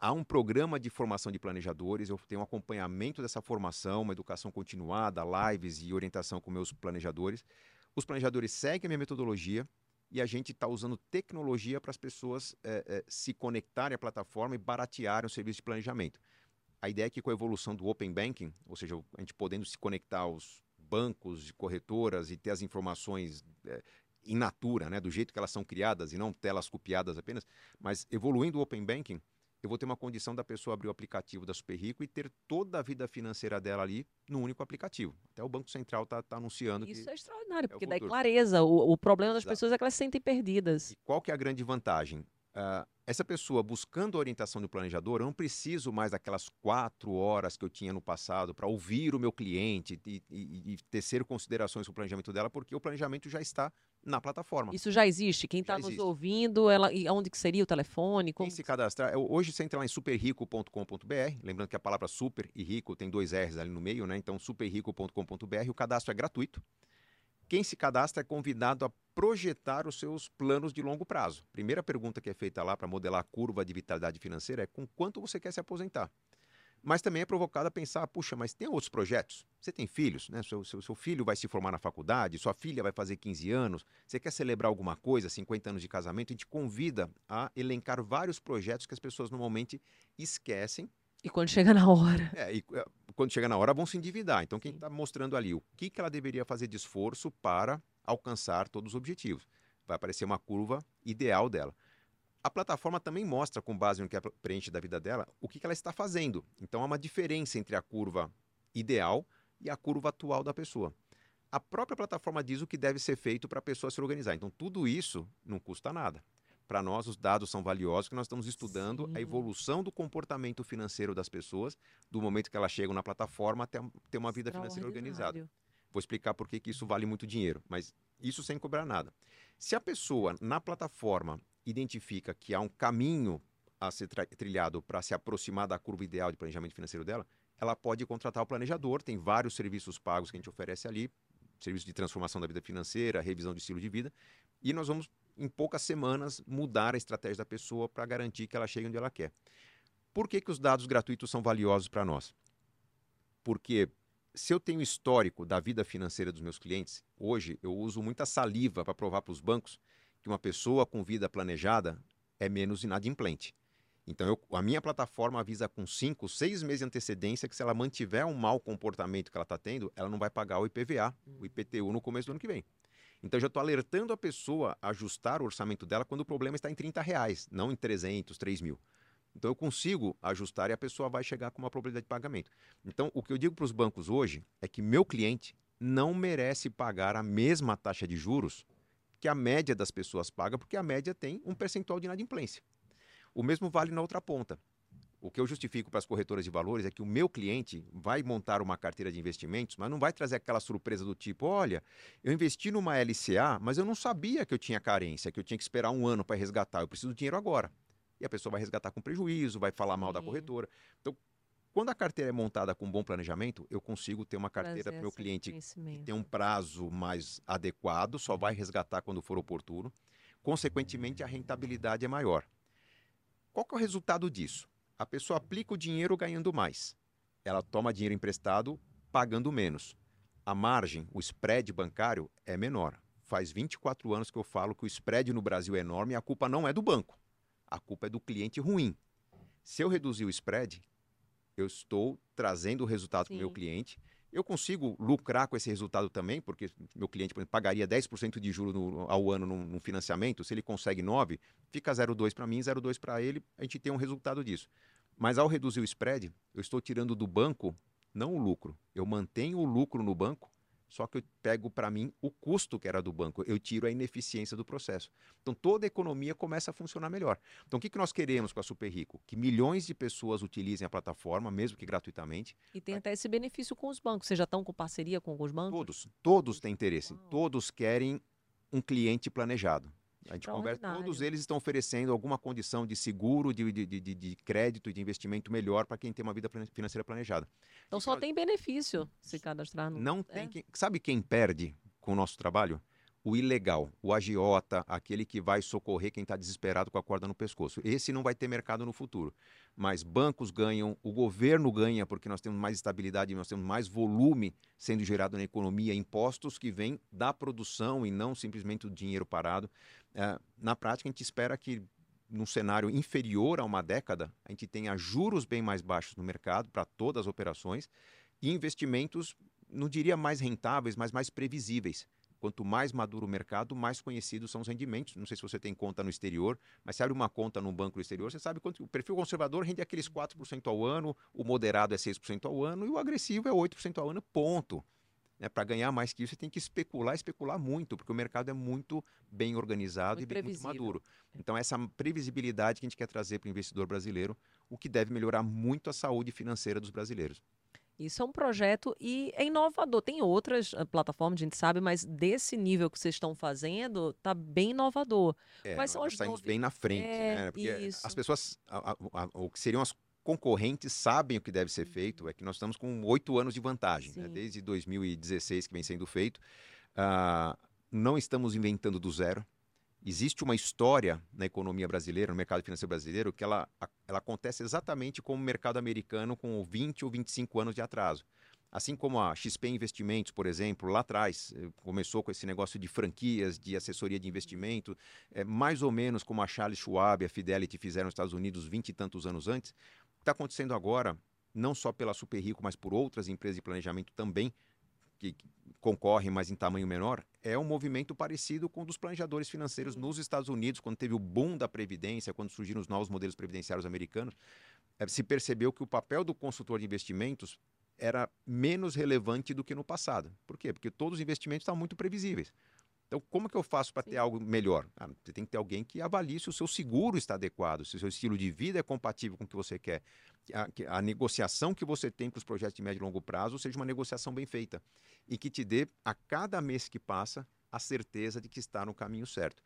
há um programa de formação de planejadores, eu tenho um acompanhamento dessa formação, uma educação continuada, lives e orientação com meus planejadores. Os planejadores seguem a minha metodologia e a gente está usando tecnologia para as pessoas é, é, se conectarem à plataforma e baratearem o serviço de planejamento. A ideia é que com a evolução do Open Banking, ou seja, a gente podendo se conectar aos bancos, corretoras e ter as informações é, in natura, né, do jeito que elas são criadas e não telas copiadas apenas, mas evoluindo o Open Banking, eu vou ter uma condição da pessoa abrir o aplicativo da Super Rico e ter toda a vida financeira dela ali no único aplicativo. Até o Banco Central está tá anunciando Isso é extraordinário, porque dá clareza. O, o problema das Exato. pessoas é que elas se sentem perdidas. E qual que é a grande vantagem? Uh, essa pessoa buscando a orientação do planejador, eu não preciso mais daquelas quatro horas que eu tinha no passado para ouvir o meu cliente e, e, e tecer considerações sobre o planejamento dela, porque o planejamento já está na plataforma. Isso já existe? Quem está nos ouvindo, ela, e onde que seria o telefone? Como... Quem se cadastrar, hoje você entra lá em superrico.com.br, lembrando que a palavra super e rico tem dois R's ali no meio, né? Então superrico.com.br, o cadastro é gratuito. Quem se cadastra é convidado a projetar os seus planos de longo prazo. Primeira pergunta que é feita lá para modelar a curva de vitalidade financeira é com quanto você quer se aposentar. Mas também é provocado a pensar, puxa, mas tem outros projetos? Você tem filhos, né? Seu, seu, seu filho vai se formar na faculdade, sua filha vai fazer 15 anos, você quer celebrar alguma coisa, 50 anos de casamento, a gente convida a elencar vários projetos que as pessoas normalmente esquecem e quando chega na hora. É, e é, quando chega na hora vão se endividar. Então, quem está mostrando ali o que, que ela deveria fazer de esforço para alcançar todos os objetivos? Vai aparecer uma curva ideal dela. A plataforma também mostra, com base no que ela preenche da vida dela, o que, que ela está fazendo. Então, há uma diferença entre a curva ideal e a curva atual da pessoa. A própria plataforma diz o que deve ser feito para a pessoa se organizar. Então, tudo isso não custa nada para nós os dados são valiosos, que nós estamos estudando Sim. a evolução do comportamento financeiro das pessoas, do momento que elas chegam na plataforma até ter uma vida financeira organizada. Vou explicar por que, isso vale muito dinheiro, mas isso sem cobrar nada. Se a pessoa na plataforma identifica que há um caminho a ser trilhado para se aproximar da curva ideal de planejamento financeiro dela, ela pode contratar o planejador, tem vários serviços pagos que a gente oferece ali, serviço de transformação da vida financeira, revisão de estilo de vida, e nós vamos em poucas semanas, mudar a estratégia da pessoa para garantir que ela chegue onde ela quer. Por que, que os dados gratuitos são valiosos para nós? Porque se eu tenho histórico da vida financeira dos meus clientes, hoje eu uso muita saliva para provar para os bancos que uma pessoa com vida planejada é menos inadimplente. Então, eu, a minha plataforma avisa com 5, 6 meses de antecedência que se ela mantiver um mau comportamento que ela está tendo, ela não vai pagar o IPVA, o IPTU no começo do ano que vem. Então já estou alertando a pessoa a ajustar o orçamento dela quando o problema está em 30 reais, não em 300, 3 mil. Então eu consigo ajustar e a pessoa vai chegar com uma probabilidade de pagamento. Então o que eu digo para os bancos hoje é que meu cliente não merece pagar a mesma taxa de juros que a média das pessoas paga, porque a média tem um percentual de inadimplência. O mesmo vale na outra ponta. O que eu justifico para as corretoras de valores é que o meu cliente vai montar uma carteira de investimentos, mas não vai trazer aquela surpresa do tipo: olha, eu investi numa LCA, mas eu não sabia que eu tinha carência, que eu tinha que esperar um ano para resgatar, eu preciso do dinheiro agora. E a pessoa vai resgatar com prejuízo, vai falar mal da corretora. Então, quando a carteira é montada com bom planejamento, eu consigo ter uma carteira para o meu cliente que tem um prazo mais adequado, só vai resgatar quando for oportuno. Consequentemente, a rentabilidade é maior. Qual é o resultado disso? A pessoa aplica o dinheiro ganhando mais. Ela toma dinheiro emprestado pagando menos. A margem, o spread bancário é menor. Faz 24 anos que eu falo que o spread no Brasil é enorme e a culpa não é do banco. A culpa é do cliente ruim. Se eu reduzir o spread, eu estou trazendo o resultado para o meu cliente. Eu consigo lucrar com esse resultado também, porque meu cliente exemplo, pagaria 10% de juros no, ao ano num, num, financiamento. Se ele consegue 9, fica 0,2 para mim, 0,2 para ele, a gente tem um resultado disso. Mas ao reduzir o spread, eu estou tirando do banco não o lucro. Eu mantenho o lucro no banco só que eu pego para mim o custo que era do banco, eu tiro a ineficiência do processo. Então toda a economia começa a funcionar melhor. Então o que, que nós queremos com a Super Rico? Que milhões de pessoas utilizem a plataforma, mesmo que gratuitamente. E tem até esse benefício com os bancos. Vocês já estão com parceria com os bancos? Todos, todos têm interesse. Todos querem um cliente planejado. A gente conversa, todos eles estão oferecendo alguma condição de seguro, de, de, de, de crédito e de investimento melhor para quem tem uma vida financeira planejada. Então só tem benefício se cadastrar no. Não tem. É. Quem, sabe quem perde com o nosso trabalho? O ilegal, o agiota, aquele que vai socorrer quem está desesperado com a corda no pescoço. Esse não vai ter mercado no futuro. Mas bancos ganham, o governo ganha, porque nós temos mais estabilidade, nós temos mais volume sendo gerado na economia, impostos que vêm da produção e não simplesmente o dinheiro parado. É, na prática, a gente espera que num cenário inferior a uma década, a gente tenha juros bem mais baixos no mercado para todas as operações e investimentos, não diria mais rentáveis, mas mais previsíveis. Quanto mais maduro o mercado, mais conhecidos são os rendimentos. Não sei se você tem conta no exterior, mas se abre uma conta num banco no exterior, você sabe quanto o perfil conservador rende aqueles 4% ao ano, o moderado é 6% ao ano e o agressivo é 8% ao ano, ponto. É, Para ganhar mais que isso, você tem que especular, especular muito, porque o mercado é muito bem organizado muito e bem, muito maduro. Então, essa previsibilidade que a gente quer trazer para o investidor brasileiro, o que deve melhorar muito a saúde financeira dos brasileiros. Isso é um projeto e é inovador. Tem outras plataformas, a gente sabe, mas desse nível que vocês estão fazendo, tá bem inovador. É, Quais são as novi... bem na frente, é, né? Porque isso. as pessoas, a, a, a, o que seriam as concorrentes sabem o que deve ser feito, uhum. é que nós estamos com oito anos de vantagem, né? desde 2016 que vem sendo feito. Uh, não estamos inventando do zero existe uma história na economia brasileira, no mercado financeiro brasileiro, que ela, ela acontece exatamente como o mercado americano com 20 ou 25 anos de atraso. Assim como a XP Investimentos, por exemplo, lá atrás eh, começou com esse negócio de franquias, de assessoria de investimento, é, mais ou menos como a Charles Schwab e a Fidelity fizeram nos Estados Unidos 20 e tantos anos antes, está acontecendo agora, não só pela Super Rico, mas por outras empresas de planejamento também, que, concorrem, mas em tamanho menor, é um movimento parecido com o dos planejadores financeiros nos Estados Unidos, quando teve o boom da previdência, quando surgiram os novos modelos previdenciários americanos, é, se percebeu que o papel do consultor de investimentos era menos relevante do que no passado. Por quê? Porque todos os investimentos estavam muito previsíveis. Então, como que eu faço para ter algo melhor? Ah, você tem que ter alguém que avalie se o seu seguro está adequado, se o seu estilo de vida é compatível com o que você quer. A, a negociação que você tem para os projetos de médio e longo prazo seja uma negociação bem feita e que te dê, a cada mês que passa, a certeza de que está no caminho certo.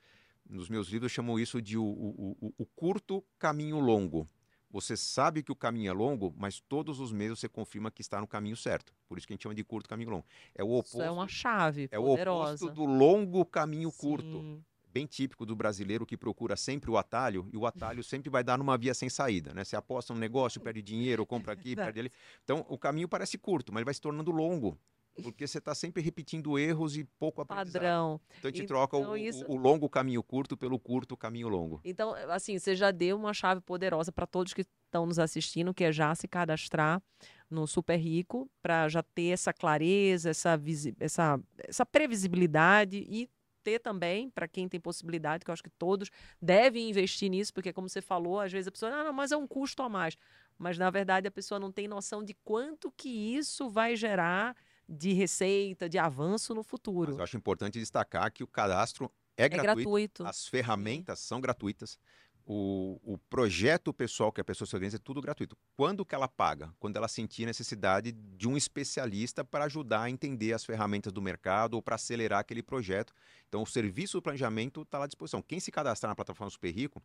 Nos meus livros eu chamo isso de o, o, o, o curto caminho longo. Você sabe que o caminho é longo, mas todos os meses você confirma que está no caminho certo. Por isso que a gente chama de curto caminho longo. É o oposto. Isso é uma chave É poderosa. o oposto do longo caminho Sim. curto. Bem típico do brasileiro que procura sempre o atalho, e o atalho sempre vai dar numa via sem saída, né? Você aposta no negócio, perde dinheiro, compra aqui, perde ali. [laughs] Então, o caminho parece curto, mas ele vai se tornando longo porque você está sempre repetindo erros e pouco aprendizado. Padrão. Então a gente então, troca o, isso... o, longo caminho curto pelo curto caminho longo. Então, assim, você já deu uma chave poderosa para todos que estão nos assistindo, que é já se cadastrar no Super Rico, para já ter essa clareza, essa, essa, essa previsibilidade e ter também, para quem tem possibilidade, que eu acho que todos devem investir nisso, porque como você falou, às vezes a pessoa, ah, não, mas é um custo a mais. Mas na verdade a pessoa não tem noção de quanto que isso vai gerar de receita, de avanço no futuro. Mas eu acho importante destacar que o cadastro é, é gratuito, gratuito. as ferramentas são gratuitas. O, o projeto pessoal que a pessoa se organiza é tudo gratuito. Quando que ela paga? Quando ela sentir necessidade de um especialista para ajudar a entender as ferramentas do mercado ou para acelerar aquele projeto. Então, o serviço do planejamento está à disposição. Quem se cadastrar na plataforma Super Rico,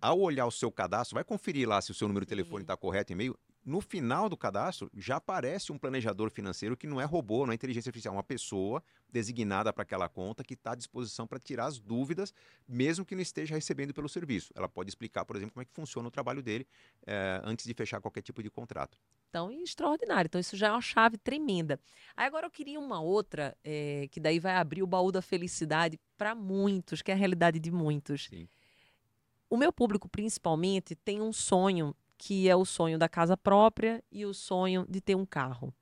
ao olhar o seu cadastro, vai conferir lá se o seu número de telefone Sim. está correto, e-mail. No final do cadastro, já aparece um planejador financeiro que não é robô, não é inteligência artificial, é uma pessoa designada para aquela conta que está à disposição para tirar as dúvidas, mesmo que não esteja recebendo pelo serviço. Ela pode explicar, por exemplo, como é que funciona o trabalho dele eh, antes de fechar qualquer tipo de contrato. Então, extraordinário. Então, isso já é uma chave tremenda. Aí, agora eu queria uma outra, eh, que daí vai abrir o baú da felicidade para muitos, que é a realidade de muitos. Sim. O meu público, principalmente, tem um sonho, que é o sonho da casa própria e o sonho de ter um carro.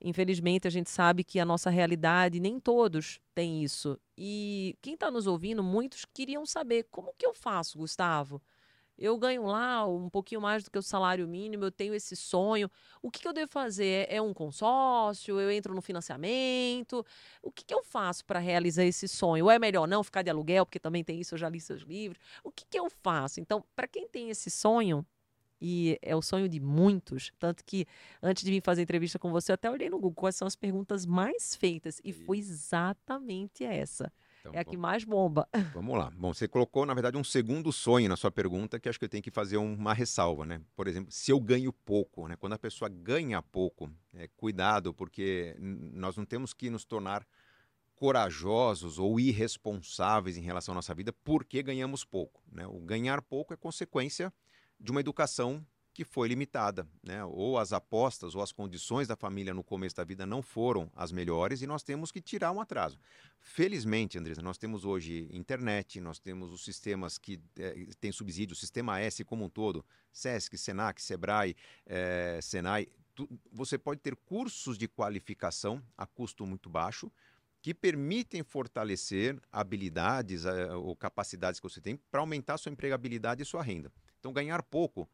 Infelizmente, a gente sabe que a nossa realidade, nem todos têm isso. E quem está nos ouvindo, muitos queriam saber como que eu faço, Gustavo? Eu ganho lá um pouquinho mais do que o salário mínimo, eu tenho esse sonho. O que, que eu devo fazer? É um consórcio? Eu entro no financiamento? O que, que eu faço para realizar esse sonho? Ou é melhor não ficar de aluguel, porque também tem isso, eu já li seus livros. O que, que eu faço? Então, para quem tem esse sonho, e é o sonho de muitos, tanto que antes de vir fazer entrevista com você, eu até olhei no Google quais são as perguntas mais feitas, e foi exatamente essa. Então, É a que mais bomba. [laughs] Vamos lá. Bom, você colocou, na verdade, um segundo sonho na sua pergunta, que acho que eu tenho que fazer uma ressalva, né? Por exemplo, se eu ganho pouco, né? Quando a pessoa ganha pouco, é, cuidado, porque nós não temos que nos tornar corajosos ou irresponsáveis em relação à nossa vida porque ganhamos pouco, né? O ganhar pouco é consequência de uma educação que foi limitada, né? Ou as apostas ou as condições da família no começo da vida não foram as melhores e nós temos que tirar um atraso. Felizmente, Andresa, nós temos hoje internet, nós temos os sistemas que eh, têm subsídio, o sistema S como um todo, SESC, SENAC, SEBRAE, eh, SENAI. tu- você pode ter cursos de qualificação a custo muito baixo que permitem fortalecer habilidades eh, ou capacidades que você tem para aumentar sua empregabilidade e sua renda. Então, ganhar pouco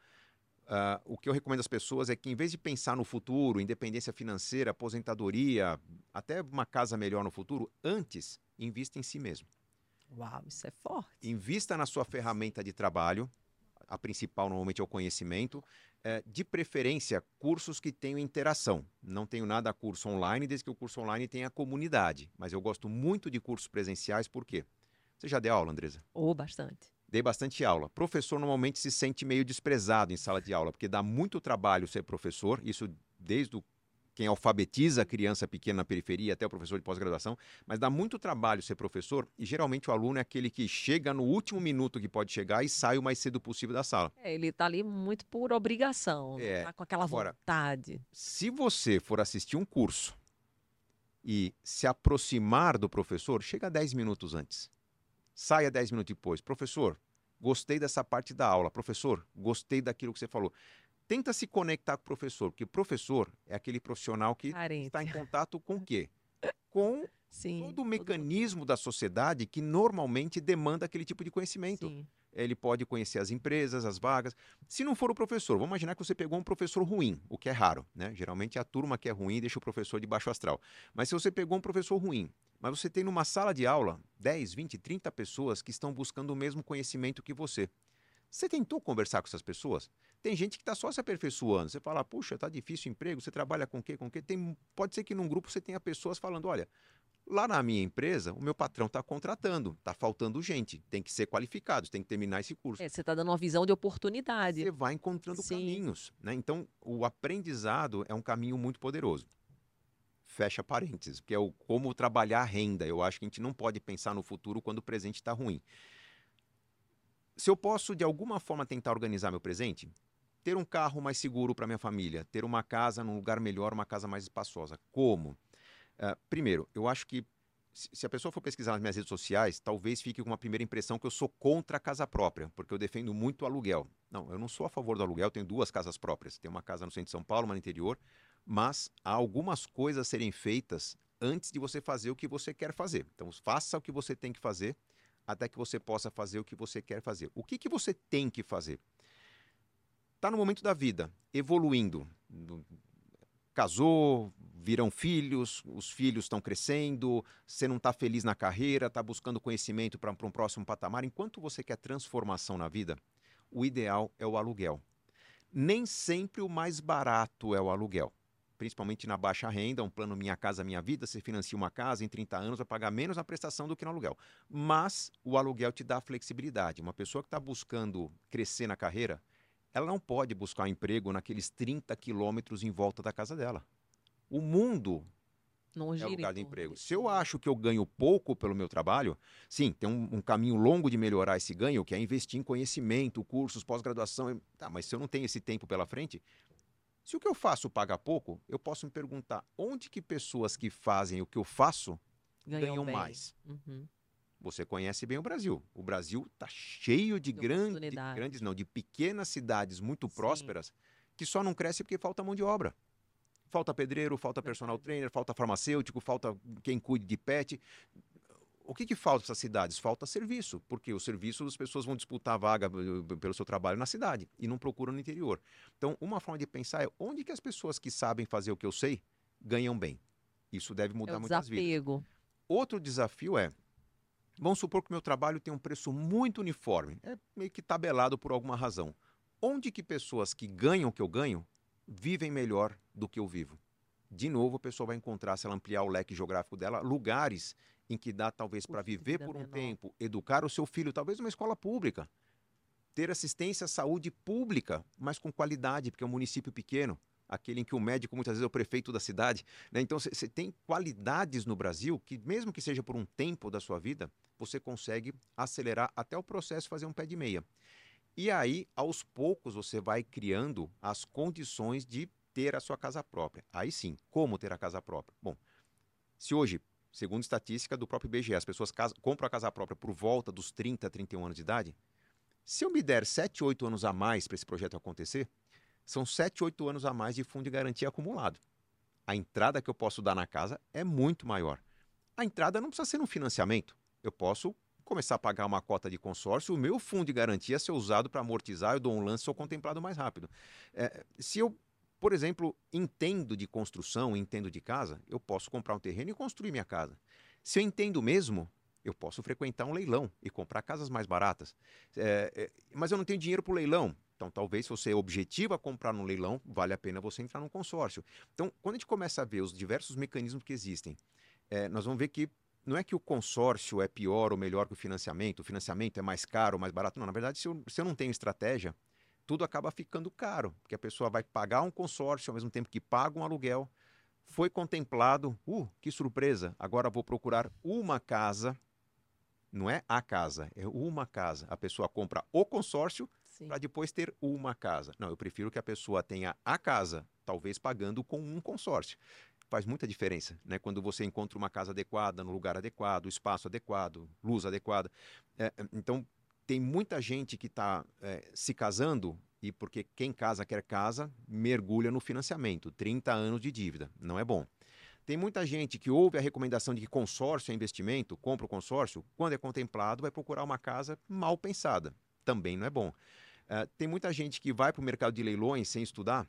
ah, o que eu recomendo às pessoas é que, em vez de pensar no futuro, independência financeira, aposentadoria, até uma casa melhor no futuro, antes invista em si mesmo. Uau, isso é forte. Invista na sua ferramenta de trabalho, a principal normalmente é o conhecimento, eh, de preferência cursos que tenham interação. Não tenho nada a curso online, desde que o curso online tenha comunidade, mas eu gosto muito de cursos presenciais, por quê? Você já deu aula, Andresa? Ou bastante. Dei bastante aula. Professor normalmente se sente meio desprezado em sala de aula, porque dá muito trabalho ser professor, isso desde o, quem alfabetiza a criança pequena na periferia até o professor de pós-graduação, mas dá muito trabalho ser professor e geralmente o aluno é aquele que chega no último minuto que pode chegar e sai o mais cedo possível da sala. É, ele tá ali muito por obrigação, não É, tá com aquela agora- vontade. Se você for assistir um curso e se aproximar do professor, chega 10 minutos antes. Saia 10 minutos depois. Professor, gostei dessa parte da aula. Professor, gostei daquilo que você falou. Tenta se conectar com o professor, porque o professor é aquele profissional que Carente. está em contato com o quê? [laughs] Com Sim. todo o mecanismo da sociedade que normalmente demanda aquele tipo de conhecimento Sim. Ele pode conhecer as empresas, as vagas. Se não for o professor, vamos imaginar que você pegou um professor ruim, o que é raro, né? Geralmente é a turma que é ruim deixa o professor de baixo astral. Mas se você pegou um professor ruim, mas você tem numa sala de aula 10, 20, 30 pessoas que estão buscando o mesmo conhecimento que você. Você tentou conversar com essas pessoas? Tem gente que está só se aperfeiçoando. Você fala, puxa, tá difícil o emprego, você trabalha com o quê? Com o quê? Tem, pode ser que num grupo você tenha pessoas falando, olha, Lá na minha empresa, o meu patrão está contratando, está faltando gente, tem que ser qualificado, tem que terminar esse curso. É, você está dando uma visão de oportunidade. Você vai encontrando Sim. caminhos. Né? Então, o aprendizado é um caminho muito poderoso. Fecha parênteses, porque é o como trabalhar a renda. Eu acho que a gente não pode pensar no futuro quando o presente está ruim. Se eu posso, de alguma forma, tentar organizar meu presente, ter um carro mais seguro para minha família, ter uma casa num lugar melhor, uma casa mais espaçosa. Como? Ah, primeiro, eu acho que se a pessoa for pesquisar nas minhas redes sociais, talvez fique com uma primeira impressão que eu sou contra a casa própria, porque eu defendo muito o aluguel. Não, eu não sou a favor do aluguel, tenho duas casas próprias. Tenho uma casa no centro de São Paulo, uma no interior, mas há algumas coisas a serem feitas antes de você fazer o que você quer fazer. Então, faça o que você tem que fazer até que você possa fazer o que você quer fazer. O que, que você tem que fazer? Está no momento da vida, evoluindo. Casou, viram filhos, os filhos estão crescendo, você não está feliz na carreira, está buscando conhecimento para um próximo patamar. Enquanto você quer transformação na vida, o ideal é o aluguel. Nem sempre o mais barato é o aluguel. Principalmente na baixa renda, um plano Minha Casa Minha Vida, você financia uma casa em 30 anos, vai pagar menos na prestação do que no aluguel. Mas o aluguel te dá flexibilidade. Uma pessoa que está buscando crescer na carreira, ela não pode buscar emprego naqueles 30 quilômetros em volta da casa dela. O mundo não é o lugar de emprego. Se eu acho que eu ganho pouco pelo meu trabalho, sim, tem um, um, caminho longo de melhorar esse ganho, que é investir em conhecimento, cursos, pós-graduação. Tá, mas se eu não tenho esse tempo pela frente, se o que eu faço paga pouco, eu posso me perguntar onde que pessoas que fazem o que eu faço ganham, ganham mais. Uhum. Você conhece bem o Brasil. O Brasil está cheio de, de grandes, grandes, não, de pequenas cidades muito sim. prósperas que só não cresce porque falta mão de obra. Falta pedreiro, falta personal trainer, falta farmacêutico, falta quem cuide de pet. O que, que falta essas cidades? Falta serviço, porque o serviço as pessoas vão disputar a vaga eh, pelo seu trabalho na cidade e não procuram no interior. Então, uma forma de pensar é onde que as pessoas que sabem fazer o que eu sei ganham bem. Isso deve mudar é muitas vidas. Outro desafio é, vamos supor que meu trabalho tem um preço muito uniforme, é meio que tabelado por alguma razão. Onde que pessoas que ganham o que eu ganho vivem melhor do que eu vivo. De novo, a pessoa vai encontrar, se ela ampliar o leque geográfico dela, lugares em que dá talvez para viver por um menor. tempo, educar o seu filho, talvez numa escola pública, ter assistência à saúde pública, mas com qualidade, porque é um município pequeno, aquele em que o médico muitas vezes é o prefeito da cidade. Né? Então você tem qualidades no Brasil que, mesmo que seja por um tempo da sua vida, você consegue acelerar até o processo fazer um pé de meia. E aí, aos poucos, você vai criando as condições de ter a sua casa própria. Aí sim, como ter a casa própria? Bom, se hoje, segundo estatística do próprio IBGE, as pessoas casa, compram a casa própria por volta dos 30, 31 anos de idade, se eu me der 7, 8 anos a mais para esse projeto acontecer, são 7, 8 anos a mais de fundo de garantia acumulado. A entrada que eu posso dar na casa é muito maior. A entrada não precisa ser um financiamento. Eu posso começar a pagar uma cota de consórcio, o meu fundo de garantia ser usado para amortizar, eu dou um lance, sou contemplado mais rápido. É, se eu, por exemplo, entendo de construção, entendo de casa, eu posso comprar um terreno e construir minha casa. Se eu entendo mesmo, eu posso frequentar um leilão e comprar casas mais baratas. É, é, mas eu não tenho dinheiro para o leilão. Então, talvez se você é objetivo a comprar no leilão, vale a pena você entrar num consórcio. Então, quando a gente começa a ver os diversos mecanismos que existem, é, nós vamos ver que não é que o consórcio é pior ou melhor que o financiamento, o financiamento é mais caro ou mais barato. Não, na verdade, se eu, se eu não tenho estratégia, tudo acaba ficando caro, porque a pessoa vai pagar um consórcio ao mesmo tempo que paga um aluguel. Foi contemplado, uh, que surpresa, agora vou procurar uma casa. Não é a casa, é uma casa. A pessoa compra o consórcio para depois ter uma casa. Não, eu prefiro que a pessoa tenha a casa, talvez pagando com um consórcio faz muita diferença, né? Quando você encontra uma casa adequada, no lugar adequado, espaço adequado, luz adequada. É, é então, tem muita gente que está é, se casando e porque quem casa quer casa, mergulha no financiamento. 30 anos de dívida, não é bom. Tem muita gente que ouve a recomendação de que consórcio é investimento, compra o consórcio, quando é contemplado, vai procurar uma casa mal pensada. Também não é bom. Uh, tem muita gente que vai para o mercado de leilões sem estudar,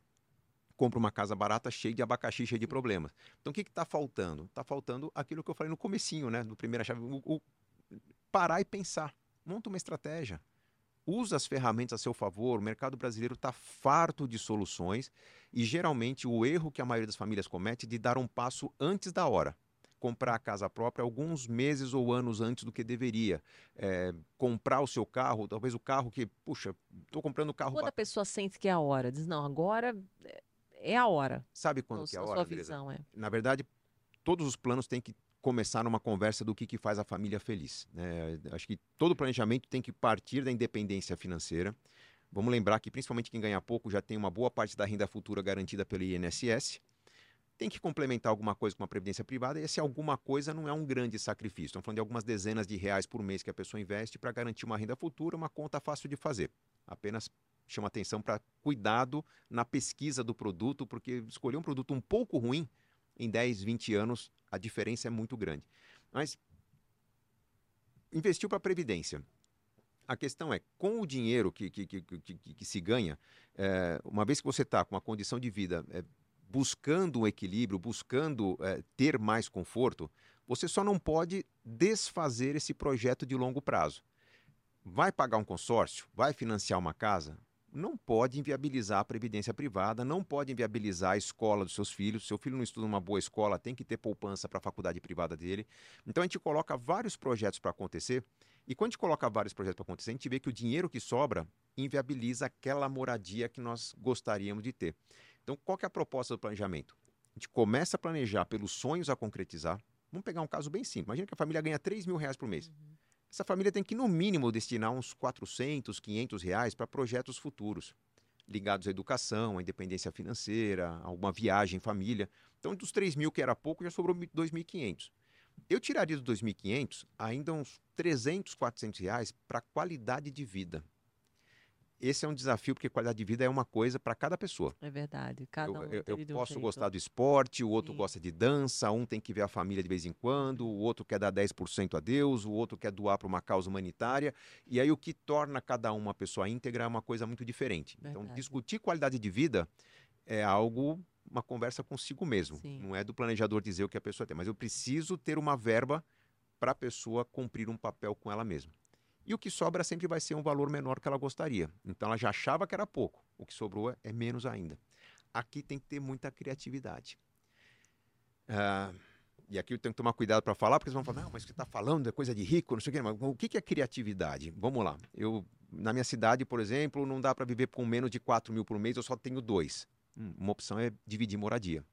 compra uma casa barata cheia de abacaxi, cheia de problemas. Então o que está faltando? Está faltando aquilo que eu falei no comecinho, né? No primeira chave, o, o, parar e pensar. Monta uma estratégia. Usa as ferramentas a seu favor. O mercado brasileiro está farto de soluções e geralmente o erro que a maioria das famílias comete é de dar um passo antes da hora comprar a casa própria alguns meses ou anos antes do que deveria. É, comprar o seu carro, talvez o carro que, puxa, estou comprando o carro. Quando a pessoa sente que é a hora, diz, não, agora é, é a hora. Sabe quando que é a hora? Sua visão, é. Na verdade, todos os planos têm que começar numa conversa do que, que faz a família feliz. Né? Acho que todo planejamento tem que partir da independência financeira. Vamos lembrar que, principalmente quem ganha pouco, já tem uma boa parte da renda futura garantida pelo INSS. Tem que complementar alguma coisa com uma previdência privada, e essa alguma coisa não é um grande sacrifício. Estamos falando de algumas dezenas de reais por mês que a pessoa investe para garantir uma renda futura, uma conta fácil de fazer. Apenas chama atenção para cuidado na pesquisa do produto, porque escolher um produto um pouco ruim, em 10, 20 anos, a diferença é muito grande. Mas investiu para a Previdência. A questão é, com o dinheiro que, que, que, que, que se ganha, é, uma vez que você está com uma condição de vida é, buscando um equilíbrio, buscando é, ter mais conforto, você só não pode desfazer esse projeto de longo prazo. Vai pagar um consórcio? Vai financiar uma casa? Não pode inviabilizar a previdência privada, não pode inviabilizar a escola dos seus filhos. Seu filho não estuda numa boa escola, tem que ter poupança para a faculdade privada dele. Então a gente coloca vários projetos para acontecer e quando a gente coloca vários projetos para acontecer, a gente vê que o dinheiro que sobra inviabiliza aquela moradia que nós gostaríamos de ter. Então, qual é a proposta do planejamento? A gente começa a planejar pelos sonhos a concretizar. Vamos pegar um caso bem simples. Imagina que a família ganha 3 mil reais por mês. Uhum. Essa família tem que, no mínimo, destinar uns 400, 500 reais para projetos futuros, ligados à educação, à independência financeira, a uma viagem em família. Então, dos 3 mil, que era pouco, já sobrou 2.500. Eu tiraria dos 2.500 ainda uns 300, 400 reais para qualidade de vida. Esse é um desafio, porque qualidade de vida é uma coisa para cada pessoa. É verdade. Cada um eu, eu, eu posso gostar do esporte, o outro Sim. gosta de dança, um tem que ver a família de vez em quando, o outro quer dar 10% a Deus, o outro quer doar para uma causa humanitária. E aí o que torna cada um uma pessoa íntegra é uma coisa muito diferente. Então, verdade. Então, discutir qualidade de vida é algo uma conversa consigo mesmo. Sim. Não é do planejador dizer o que a pessoa tem, mas eu preciso ter uma verba para a pessoa cumprir um papel com ela mesma. E o que sobra sempre vai ser um valor menor que ela gostaria. Então ela já achava que era pouco. O que sobrou é menos ainda. Aqui tem que ter muita criatividade. Uh, e aqui eu tenho que tomar cuidado para falar, porque eles vão falar, não, mas que está falando é coisa de rico, não sei o quê. Mas o que é criatividade? Vamos lá. Eu, na minha cidade, por exemplo, não dá para viver com menos de 4 mil por mês, eu só tenho dois. Hum, uma opção é dividir moradia.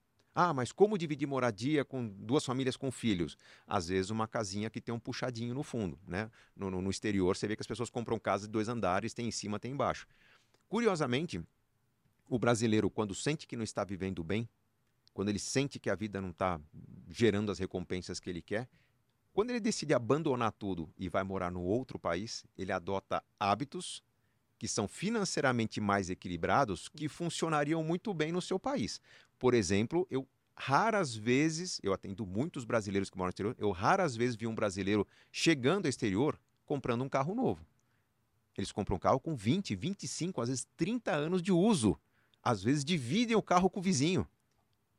Ah, mas como dividir moradia com duas famílias com filhos? Às vezes uma casinha que tem um puxadinho no fundo, né? No, no, no exterior você vê que as pessoas compram casas de dois andares, tem em cima, tem embaixo. Curiosamente, o brasileiro, quando sente que não está vivendo bem, quando ele sente que a vida não está gerando as recompensas que ele quer, quando ele decide abandonar tudo e vai morar no outro país, ele adota hábitos que são financeiramente mais equilibrados que funcionariam muito bem no seu país. Por exemplo, eu raras vezes, eu atendo muitos brasileiros que moram no exterior, eu raras vezes vi um brasileiro chegando ao exterior comprando um carro novo. Eles compram um carro com 20, 25, às vezes 30 anos de uso. Às vezes dividem o carro com o vizinho.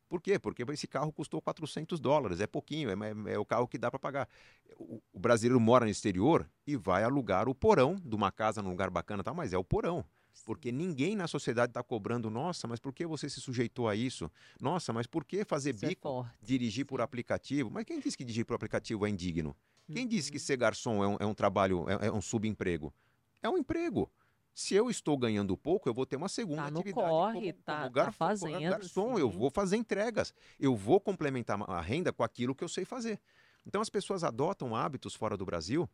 Por quê? Porque esse carro custou 400 dólares, é pouquinho, é, é, é o carro que dá para pagar. O, o, brasileiro mora no exterior e vai alugar o porão de uma casa num lugar bacana, tal, mas é o porão. Porque ninguém na sociedade está cobrando, nossa, mas por que você se sujeitou a isso? Nossa, mas por que fazer isso é bico, é dirigir por aplicativo? Mas quem disse que dirigir por aplicativo é indigno? Quem uhum. disse que ser garçom é um, é um trabalho, é, é um subemprego? É um emprego. Se eu estou ganhando pouco, eu vou ter uma segunda tá no atividade. Corre, como, tá, como gar, tá fazendo, garçom, sim. eu vou fazer entregas. Eu vou complementar a renda com aquilo que eu sei fazer. Então as pessoas adotam hábitos fora do Brasil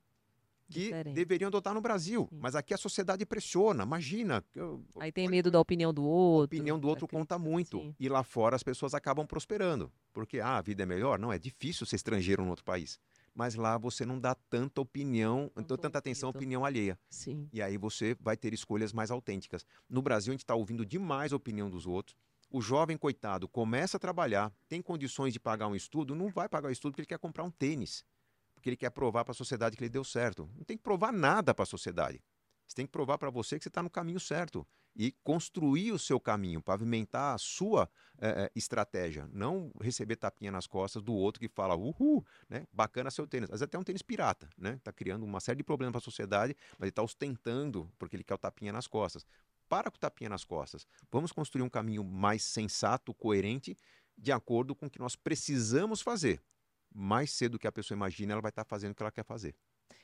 que Diferente. deveriam adotar no Brasil. Sim. Mas aqui a sociedade pressiona. Imagina. Eu, Aí tem medo da opinião do outro. A opinião do outro conta muito. Sim. E lá fora as pessoas acabam prosperando. Porque ah, a vida é melhor? Não, é difícil ser estrangeiro em outro país mas lá você não dá tanta opinião, então, tanta atenção à opinião alheia. Sim. E aí você vai ter escolhas mais autênticas. No Brasil, a gente está ouvindo demais a opinião dos outros. O jovem, coitado, começa a trabalhar, tem condições de pagar um estudo, não vai pagar o estudo porque ele quer comprar um tênis. Porque ele quer provar para a sociedade que ele deu certo. Não tem que provar nada para a sociedade. Você tem que provar para você que você está no caminho certo e construir o seu caminho, pavimentar a sua é, estratégia, não receber tapinha nas costas do outro que fala, uhul, né? bacana seu tênis. Vezes até um tênis pirata, né? Está criando uma série de problemas para a sociedade, mas ele está ostentando porque ele quer o tapinha nas costas. Para com o tapinha nas costas. Vamos construir um caminho mais sensato, coerente, de acordo com o que nós precisamos fazer. Mais cedo que a pessoa imagina, ela vai estar tá fazendo o que ela quer fazer.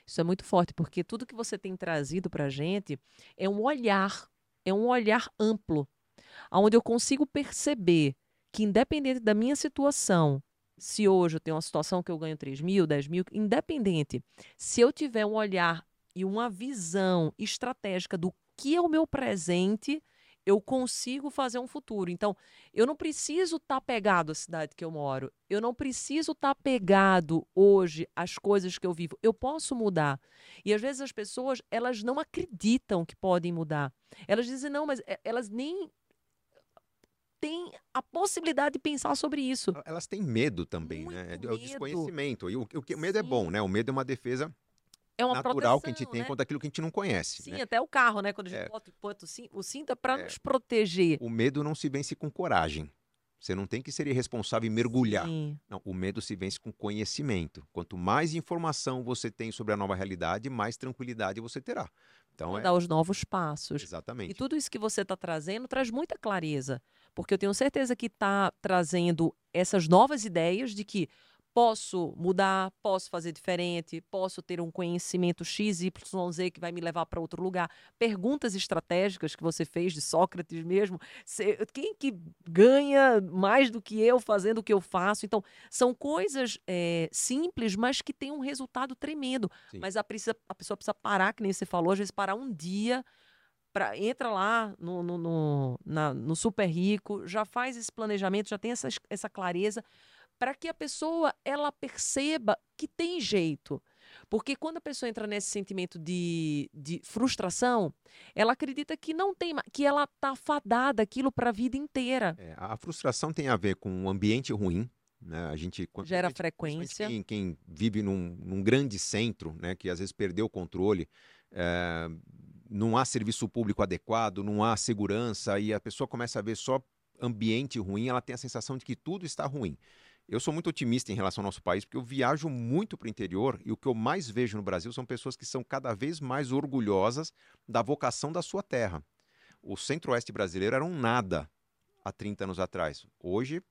Isso é muito forte, porque tudo que você tem trazido para a gente é um olhar, é um olhar amplo, onde eu consigo perceber que, independente da minha situação, se hoje eu tenho uma situação que eu ganho 3 mil, 10 mil, independente, se eu tiver um olhar e uma visão estratégica do que é o meu presente, eu consigo fazer um futuro. Então, eu não preciso estar tá pegado à cidade que eu moro. Eu não preciso estar tá pegado hoje às coisas que eu vivo. Eu posso mudar. E às vezes as pessoas, elas não acreditam que podem mudar. Elas dizem, não, mas eh, elas nem têm a possibilidade de pensar sobre isso. Elas têm medo também, Muito né? É o desconhecimento. E o, o, o medo é bom, né? O medo é uma defesa é uma natural proteção, que a gente tem né? contra aquilo que a gente não conhece. Sim, né? até o carro, né? Quando a gente é. bota, bota o cinto, é para é. nos proteger. O medo não se vence com coragem. Você não tem que ser irresponsável e mergulhar. Sim. Não, o medo se vence com conhecimento. Quanto mais informação você tem sobre a nova realidade, mais tranquilidade você terá. Então é Dar os novos passos. E exatamente. tudo isso que você está trazendo traz muita clareza, porque eu tenho certeza que está trazendo essas novas ideias de que posso mudar, posso fazer diferente, posso ter um conhecimento X, Y, Z que vai me levar para outro lugar. Perguntas estratégicas que você fez de Sócrates mesmo. Quem que ganha mais do que eu fazendo o que eu faço? Então, são coisas eh, simples, mas que têm um resultado tremendo. Sim. Mas a, precisa- a pessoa precisa parar, que nem você falou, às vezes parar um dia pra, entra lá no, no, no, na- no Super Rico, já faz esse planejamento, já tem essa, essa clareza, para que a pessoa ela perceba que tem jeito. Porque quando a pessoa entra nesse sentimento de, de frustração, ela acredita que não tem, que ela tá fadada aquilo para a vida inteira. É, a frustração tem a ver com um ambiente ruim. Né? A gente quando- Gera principalmente- principalmente frequência. Quem, quem vive num, num grande centro, né, que às vezes perdeu o controle, é, não há serviço público adequado, não há segurança e a pessoa começa a ver só ambiente ruim, ela tem a sensação de que tudo está ruim. Eu sou muito otimista em relação ao nosso país, porque eu viajo muito para o interior e o que eu mais vejo no Brasil são pessoas que são cada vez mais orgulhosas da vocação da sua terra. O centro-oeste brasileiro era um nada há 30 anos atrás. Hoje,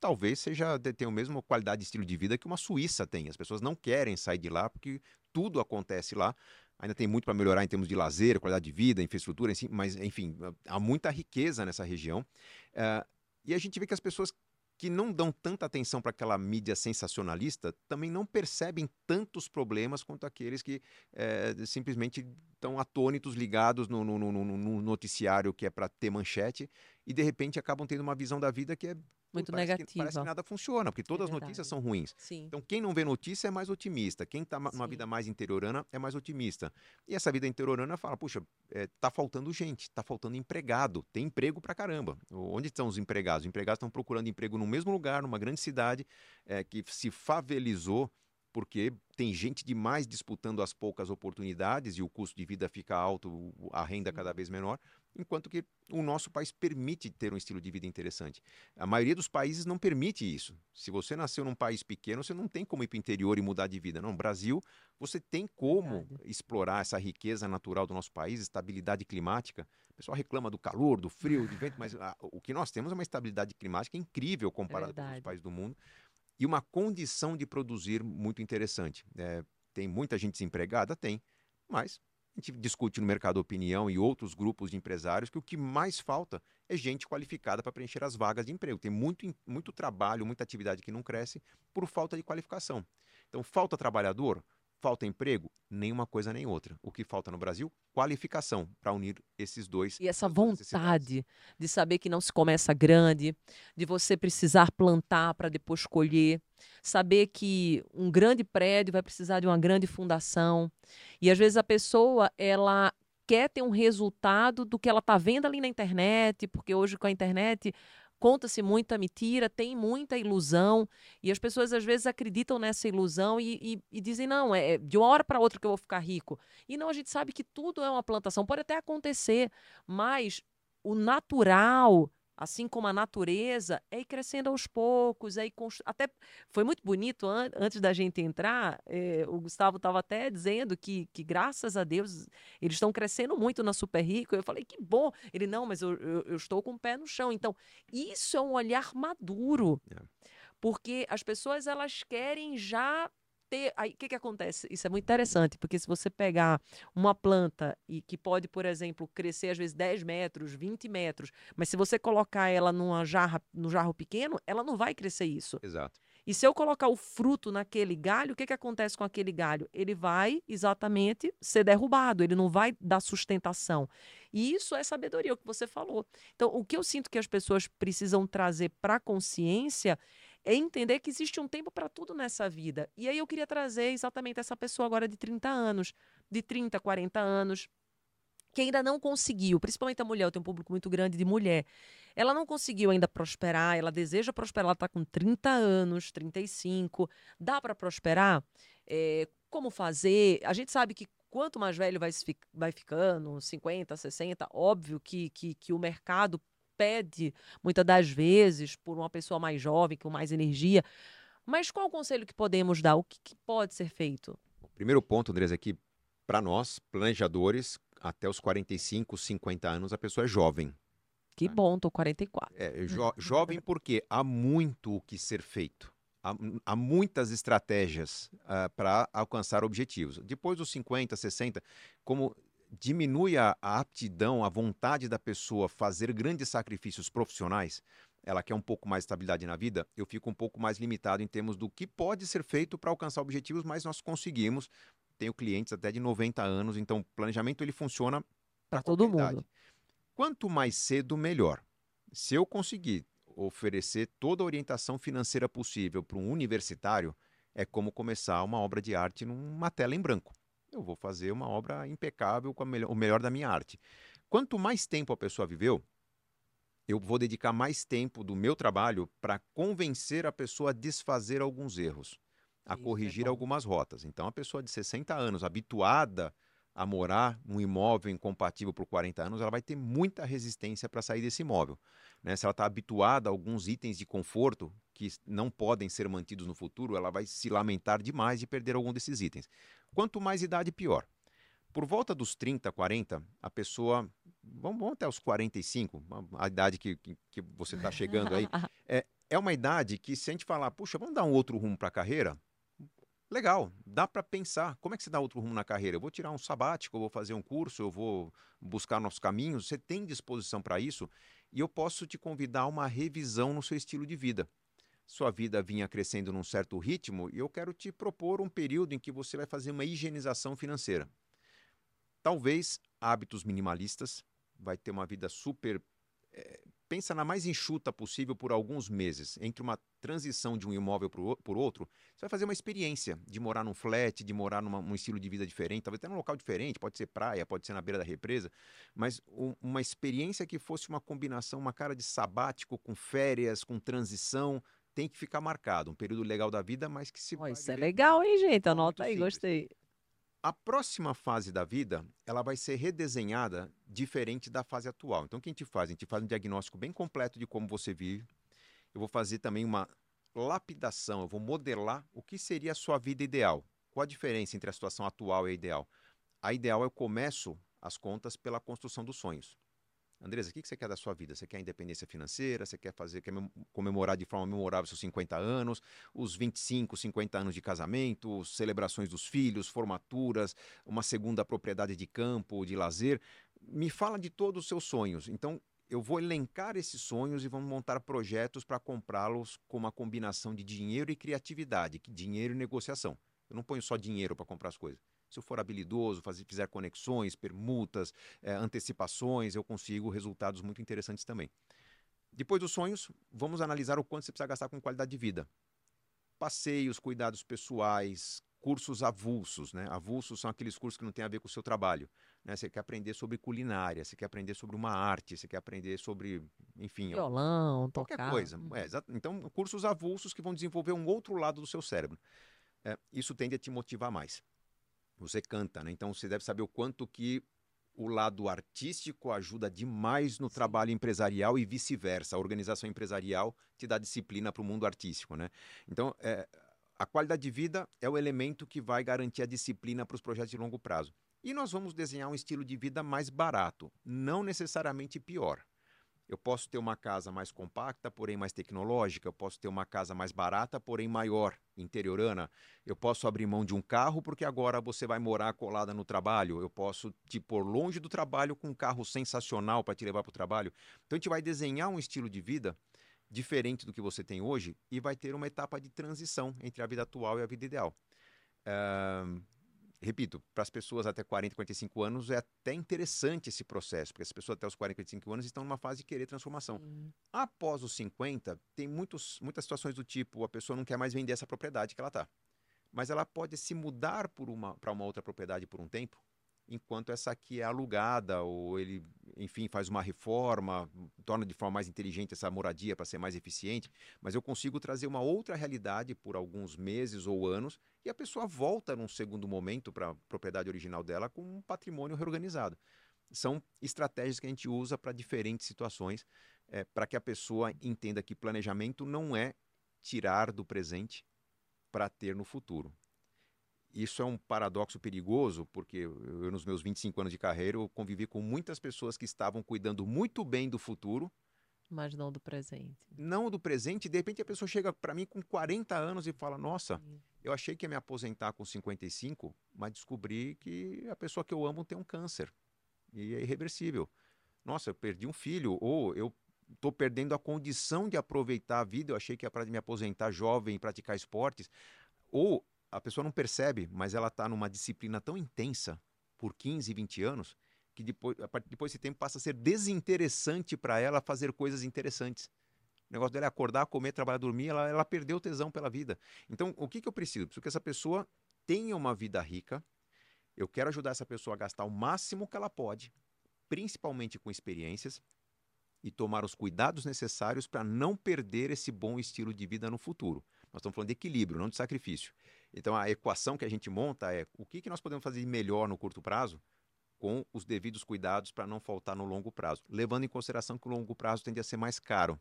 talvez seja tenha a mesma qualidade de estilo de vida que uma Suíça tem. As pessoas não querem sair de lá porque tudo acontece lá. Ainda tem muito para melhorar em termos de lazer, qualidade de vida, infraestrutura, mas enfim, há muita riqueza nessa região. Eh, e a gente vê que as pessoas que não dão tanta atenção para aquela mídia sensacionalista também não percebem tantos problemas quanto aqueles que eh, simplesmente estão atônitos, ligados no- no- no- no noticiário que é para ter manchete e de repente acabam tendo uma visão da vida que é Muito parece que- negativa. parece que nada funciona, porque todas as verdade. notícias são ruins. Sim. Então, quem não vê notícia é mais otimista. Quem está numa vida mais interiorana é mais otimista. E essa vida interiorana fala: puxa, está faltando gente, está faltando empregado. Tem emprego pra caramba. Onde estão os empregados? Os empregados estão procurando emprego no mesmo lugar, numa grande cidade eh, que se favelizou porque tem gente demais disputando as poucas oportunidades e o custo de vida fica alto, a renda cada vez menor, enquanto que o nosso país permite ter um estilo de vida interessante. A maioria dos países não permite isso. Se você nasceu num país pequeno, você não tem como ir para o interior e mudar de vida. Não, Brasil, você tem como Verdade. explorar essa riqueza natural do nosso país, estabilidade climática. O pessoal reclama do calor, do frio, do vento, mas ah, o que nós temos é uma estabilidade climática incrível comparada com os verdade. países do mundo e uma condição de produzir muito interessante. É, tem muita gente desempregada? Tem, mas a gente discute no mercado opinião e outros grupos de empresários que o que mais falta é gente qualificada para preencher as vagas de emprego. Tem muito, muito trabalho, muita atividade que não cresce por falta de qualificação. Então, falta trabalhador? Falta emprego? Nenhuma coisa nem outra. O que falta no Brasil? Qualificação para unir esses dois. E essa vontade de saber que não se começa grande, de você precisar plantar para depois colher, saber que um grande prédio vai precisar de uma grande fundação. E às vezes a pessoa, ela quer ter um resultado do que ela está vendo ali na internet, porque hoje com a internet conta-se muita mentira, tem muita ilusão, e as pessoas às vezes acreditam nessa ilusão e, e- e dizem, não, é de uma hora para outra que eu vou ficar rico. E não, a gente sabe que tudo é uma plantação, pode até acontecer, mas o natural, assim como a natureza, é ir crescendo aos poucos, é constru... até foi muito bonito an- antes da gente entrar, eh, o Gustavo estava até dizendo que, que graças a Deus eles estão crescendo muito na Super Rico. Eu falei que bom. Ele não, mas eu, eu, eu estou com o pé no chão. Então isso é um olhar maduro, É. porque as pessoas elas querem já ter. Aí o que, que acontece? Isso é muito interessante, porque se você pegar uma planta e que pode, por exemplo, crescer às vezes 10 metros, 20 metros, mas se você colocar ela numa jarra, no jarro pequeno, ela não vai crescer isso. Exato. E se eu colocar o fruto naquele galho, o que, que acontece com aquele galho? Ele vai exatamente ser derrubado, ele não vai dar sustentação. E isso é sabedoria, o que você falou. Então, o que eu sinto que as pessoas precisam trazer para a consciência é entender que existe um tempo para tudo nessa vida. E aí eu queria trazer exatamente essa pessoa agora de 30 anos, de 30, 40 anos, que ainda não conseguiu, principalmente a mulher, eu tenho um público muito grande de mulher. Ela não conseguiu ainda prosperar, ela deseja prosperar, ela está com 30 anos, 35. Dá para prosperar? É, como fazer? A gente sabe que quanto mais velho vai, vai ficando, 50, 60, óbvio que, que, que o mercado pede, muitas das vezes, por uma pessoa mais jovem, com mais energia. Mas qual o conselho que podemos dar? O que, que pode ser feito? O primeiro ponto, Andrés, é que para nós, planejadores, até os 45, 50 anos, a pessoa é jovem. Que bom, tô 44. É, jo [laughs] jovem porque há muito o que ser feito. Há, há muitas estratégias uh, ah, para alcançar objetivos. Depois dos 50, 60, como diminui a, a, aptidão, a vontade da pessoa fazer grandes sacrifícios profissionais, ela quer um pouco mais de estabilidade na vida, eu fico um pouco mais limitado em termos do que pode ser feito para alcançar objetivos, mas nós conseguimos. Tenho clientes até de 90 anos, então o planejamento ele funciona para todo mundo. Idade. Quanto mais cedo, melhor. Se eu conseguir oferecer toda a orientação financeira possível para um universitário, é como começar uma obra de arte numa tela em branco. Eu vou fazer uma obra impecável com melhor, o melhor da minha arte. Quanto mais tempo a pessoa viveu, eu vou dedicar mais tempo do meu trabalho para convencer a pessoa a desfazer alguns erros, a Isso é corrigir é algumas rotas. Então, a pessoa de 60 anos, habituada a morar num imóvel incompatível por 40 anos, ela vai ter muita resistência para sair desse imóvel. Né? Se ela está habituada a alguns itens de conforto que não podem ser mantidos no futuro, ela vai se lamentar demais de perder algum desses itens. Quanto mais idade, pior. Por volta dos 30, 40, a pessoa. Vamos, vamos até os 45, a idade que, que, que você está chegando aí. [laughs] É, é uma idade que, se a gente falar, puxa, vamos dar um outro rumo para a carreira, legal, dá para pensar. Como é que você dá outro rumo na carreira? Eu vou tirar um sabático, eu vou fazer um curso, eu vou buscar nossos caminhos. Você tem disposição para isso? E eu posso te convidar a uma revisão no seu estilo de vida. Sua vida vinha crescendo num certo ritmo e eu quero te propor um período em que você vai fazer uma higienização financeira. Talvez hábitos minimalistas, vai ter uma vida super é, pensa na mais enxuta possível por alguns meses, entre uma transição de um imóvel por outro, você vai fazer uma experiência de morar num flat, de morar num estilo de vida diferente, talvez até num local diferente, pode ser praia, pode ser na beira da represa, mas um, uma experiência que fosse uma combinação, uma cara de sabático com férias, com transição, tem que ficar marcado, um período legal da vida, mas que se oh, Isso é legal, hein, gente? Anota aí, simples. gostei. A próxima fase da vida, ela vai ser redesenhada diferente da fase atual. Então, o que a gente faz? A gente faz um diagnóstico bem completo de como você vive. Eu vou fazer também uma lapidação, eu vou modelar o que seria a sua vida ideal. Qual a diferença entre a situação atual e a ideal? A ideal eu começo as contas pela construção dos sonhos. Andresa, o que você quer da sua vida? Você quer independência financeira? Você quer fazer, quer comemorar de forma memorável seus 50 anos, os 25, 50 anos de casamento, celebrações dos filhos, formaturas, uma segunda propriedade de campo, de lazer? Me fala de todos os seus sonhos. Então, eu vou elencar esses sonhos e vamos montar projetos para comprá-los com uma combinação de dinheiro e criatividade, dinheiro e negociação. Eu não ponho só dinheiro para comprar as coisas se eu for habilidoso, fazer, fizer conexões, permutas, é, antecipações, eu consigo resultados muito interessantes também. Depois dos sonhos, vamos analisar o quanto você precisa gastar com qualidade de vida. Passeios, cuidados pessoais, cursos avulsos, né? Avulsos são aqueles cursos que não têm a ver com o seu trabalho. Né? Você quer aprender sobre culinária, você quer aprender sobre uma arte, você quer aprender sobre, enfim... Violão, qualquer tocar. coisa. É, então, cursos avulsos que vão desenvolver um outro lado do seu cérebro. É, isso tende a te motivar mais você canta, né? Então você deve saber o quanto que o lado artístico ajuda demais no Sim. trabalho empresarial e vice-versa. A organização empresarial te dá disciplina para o mundo artístico, né? Então, é, a qualidade de vida é o elemento que vai garantir a disciplina para os projetos de longo prazo. E nós vamos desenhar um estilo de vida mais barato, não necessariamente pior. Eu posso ter uma casa mais compacta, porém mais tecnológica. Eu posso ter uma casa mais barata, porém maior, interiorana. Eu posso abrir mão de um carro porque agora você vai morar colada no trabalho. Eu posso te pôr longe do trabalho com um carro sensacional para te levar para o trabalho. Então a gente vai desenhar um estilo de vida diferente do que você tem hoje e vai ter uma etapa de transição entre a vida atual e a vida ideal. Uh, repito, para as pessoas até 40, 45 anos é até interessante esse processo, porque as pessoas até os 40, 45 anos estão numa fase de querer transformação. Uhum. Após os 50, tem muitos, muitas situações do tipo, a pessoa não quer mais vender essa propriedade que ela está. Mas ela pode se mudar para uma, uma outra propriedade por um tempo enquanto essa aqui é alugada, ou ele, enfim, faz uma reforma, torna de forma mais inteligente essa moradia para ser mais eficiente, mas eu consigo trazer uma outra realidade por alguns meses ou anos e a pessoa volta num segundo momento para a propriedade original dela com um patrimônio reorganizado. São estratégias que a gente usa para diferentes situações é, para que a pessoa entenda que planejamento não é tirar do presente para ter no futuro. Isso é um paradoxo perigoso, porque eu, nos meus 25 anos de carreira, eu convivi com muitas pessoas que estavam cuidando muito bem do futuro, mas não do presente. Não do presente, de repente a pessoa chega para mim com 40 anos e fala: Nossa, Sim. eu achei que ia me aposentar com 55, mas descobri que a pessoa que eu amo tem um câncer e é irreversível. Nossa, eu perdi um filho, ou eu estou perdendo a condição de aproveitar a vida, eu achei que ia para me aposentar jovem e praticar esportes. Ou a pessoa não percebe, mas ela está numa disciplina tão intensa por 15, 20 anos que depois, depois desse tempo passa a ser desinteressante para ela fazer coisas interessantes. O negócio dela é acordar, comer, trabalhar, dormir, ela, ela perdeu o tesão pela vida. Então, o que, que eu preciso? Preciso que essa pessoa tenha uma vida rica. Eu quero ajudar essa pessoa a gastar o máximo que ela pode, principalmente com experiências, e tomar os cuidados necessários para não perder esse bom estilo de vida no futuro. Nós estamos falando de equilíbrio, não de sacrifício. Então, a equação que a gente monta é o que, que nós podemos fazer melhor no curto prazo com os devidos cuidados para não faltar no longo prazo, levando em consideração que o longo prazo tende a ser mais caro.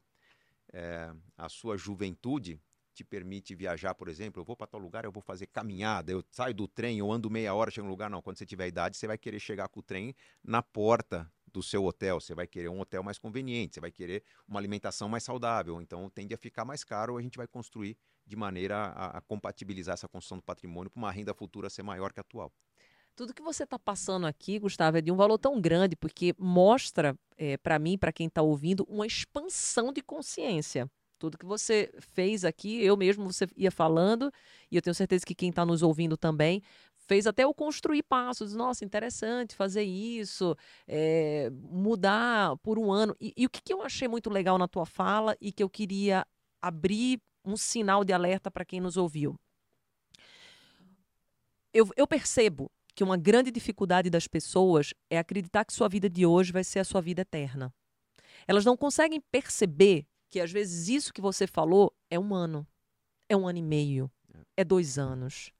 É, a sua juventude te permite viajar, por exemplo, eu vou para tal lugar, eu vou fazer caminhada, eu saio do trem, eu ando meia hora, chego no lugar, não, quando você tiver idade, você vai querer chegar com o trem na porta do seu hotel, você vai querer um hotel mais conveniente, você vai querer uma alimentação mais saudável, então tende a ficar mais caro, a gente vai construir de maneira a, a compatibilizar essa construção do patrimônio para uma renda futura ser maior que a atual. Tudo que você está passando aqui, Gustavo, é de um valor tão grande, porque mostra é, para mim, para quem está ouvindo, uma expansão de consciência. Tudo que você fez aqui, eu mesmo, você ia falando, e eu tenho certeza que quem está nos ouvindo também, fez até eu construir passos. Nossa, interessante fazer isso, é, mudar por um ano. E, e o que, que eu achei muito legal na tua fala e que eu queria abrir um sinal de alerta para quem nos ouviu. Eu, eu percebo que uma grande dificuldade das pessoas é acreditar que sua vida de hoje vai ser a sua vida eterna. Elas não conseguem perceber que às vezes isso que você falou é um ano, é um ano e meio, é dois anos.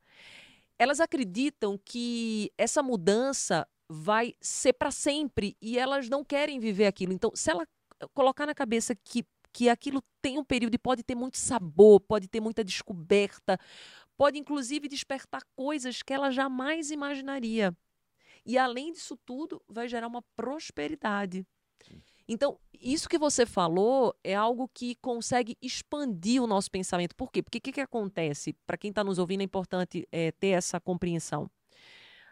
Elas acreditam que essa mudança vai ser para sempre e elas não querem viver aquilo. Então, se ela colocar na cabeça que, que aquilo tem um período e pode ter muito sabor, pode ter muita descoberta, Pode, inclusive, despertar coisas que ela jamais imaginaria. E, além disso tudo, vai gerar uma prosperidade. Então, isso que você falou é algo que consegue expandir o nosso pensamento. Por quê? Porque o que, que acontece? Para quem está nos ouvindo, é importante é, ter essa compreensão.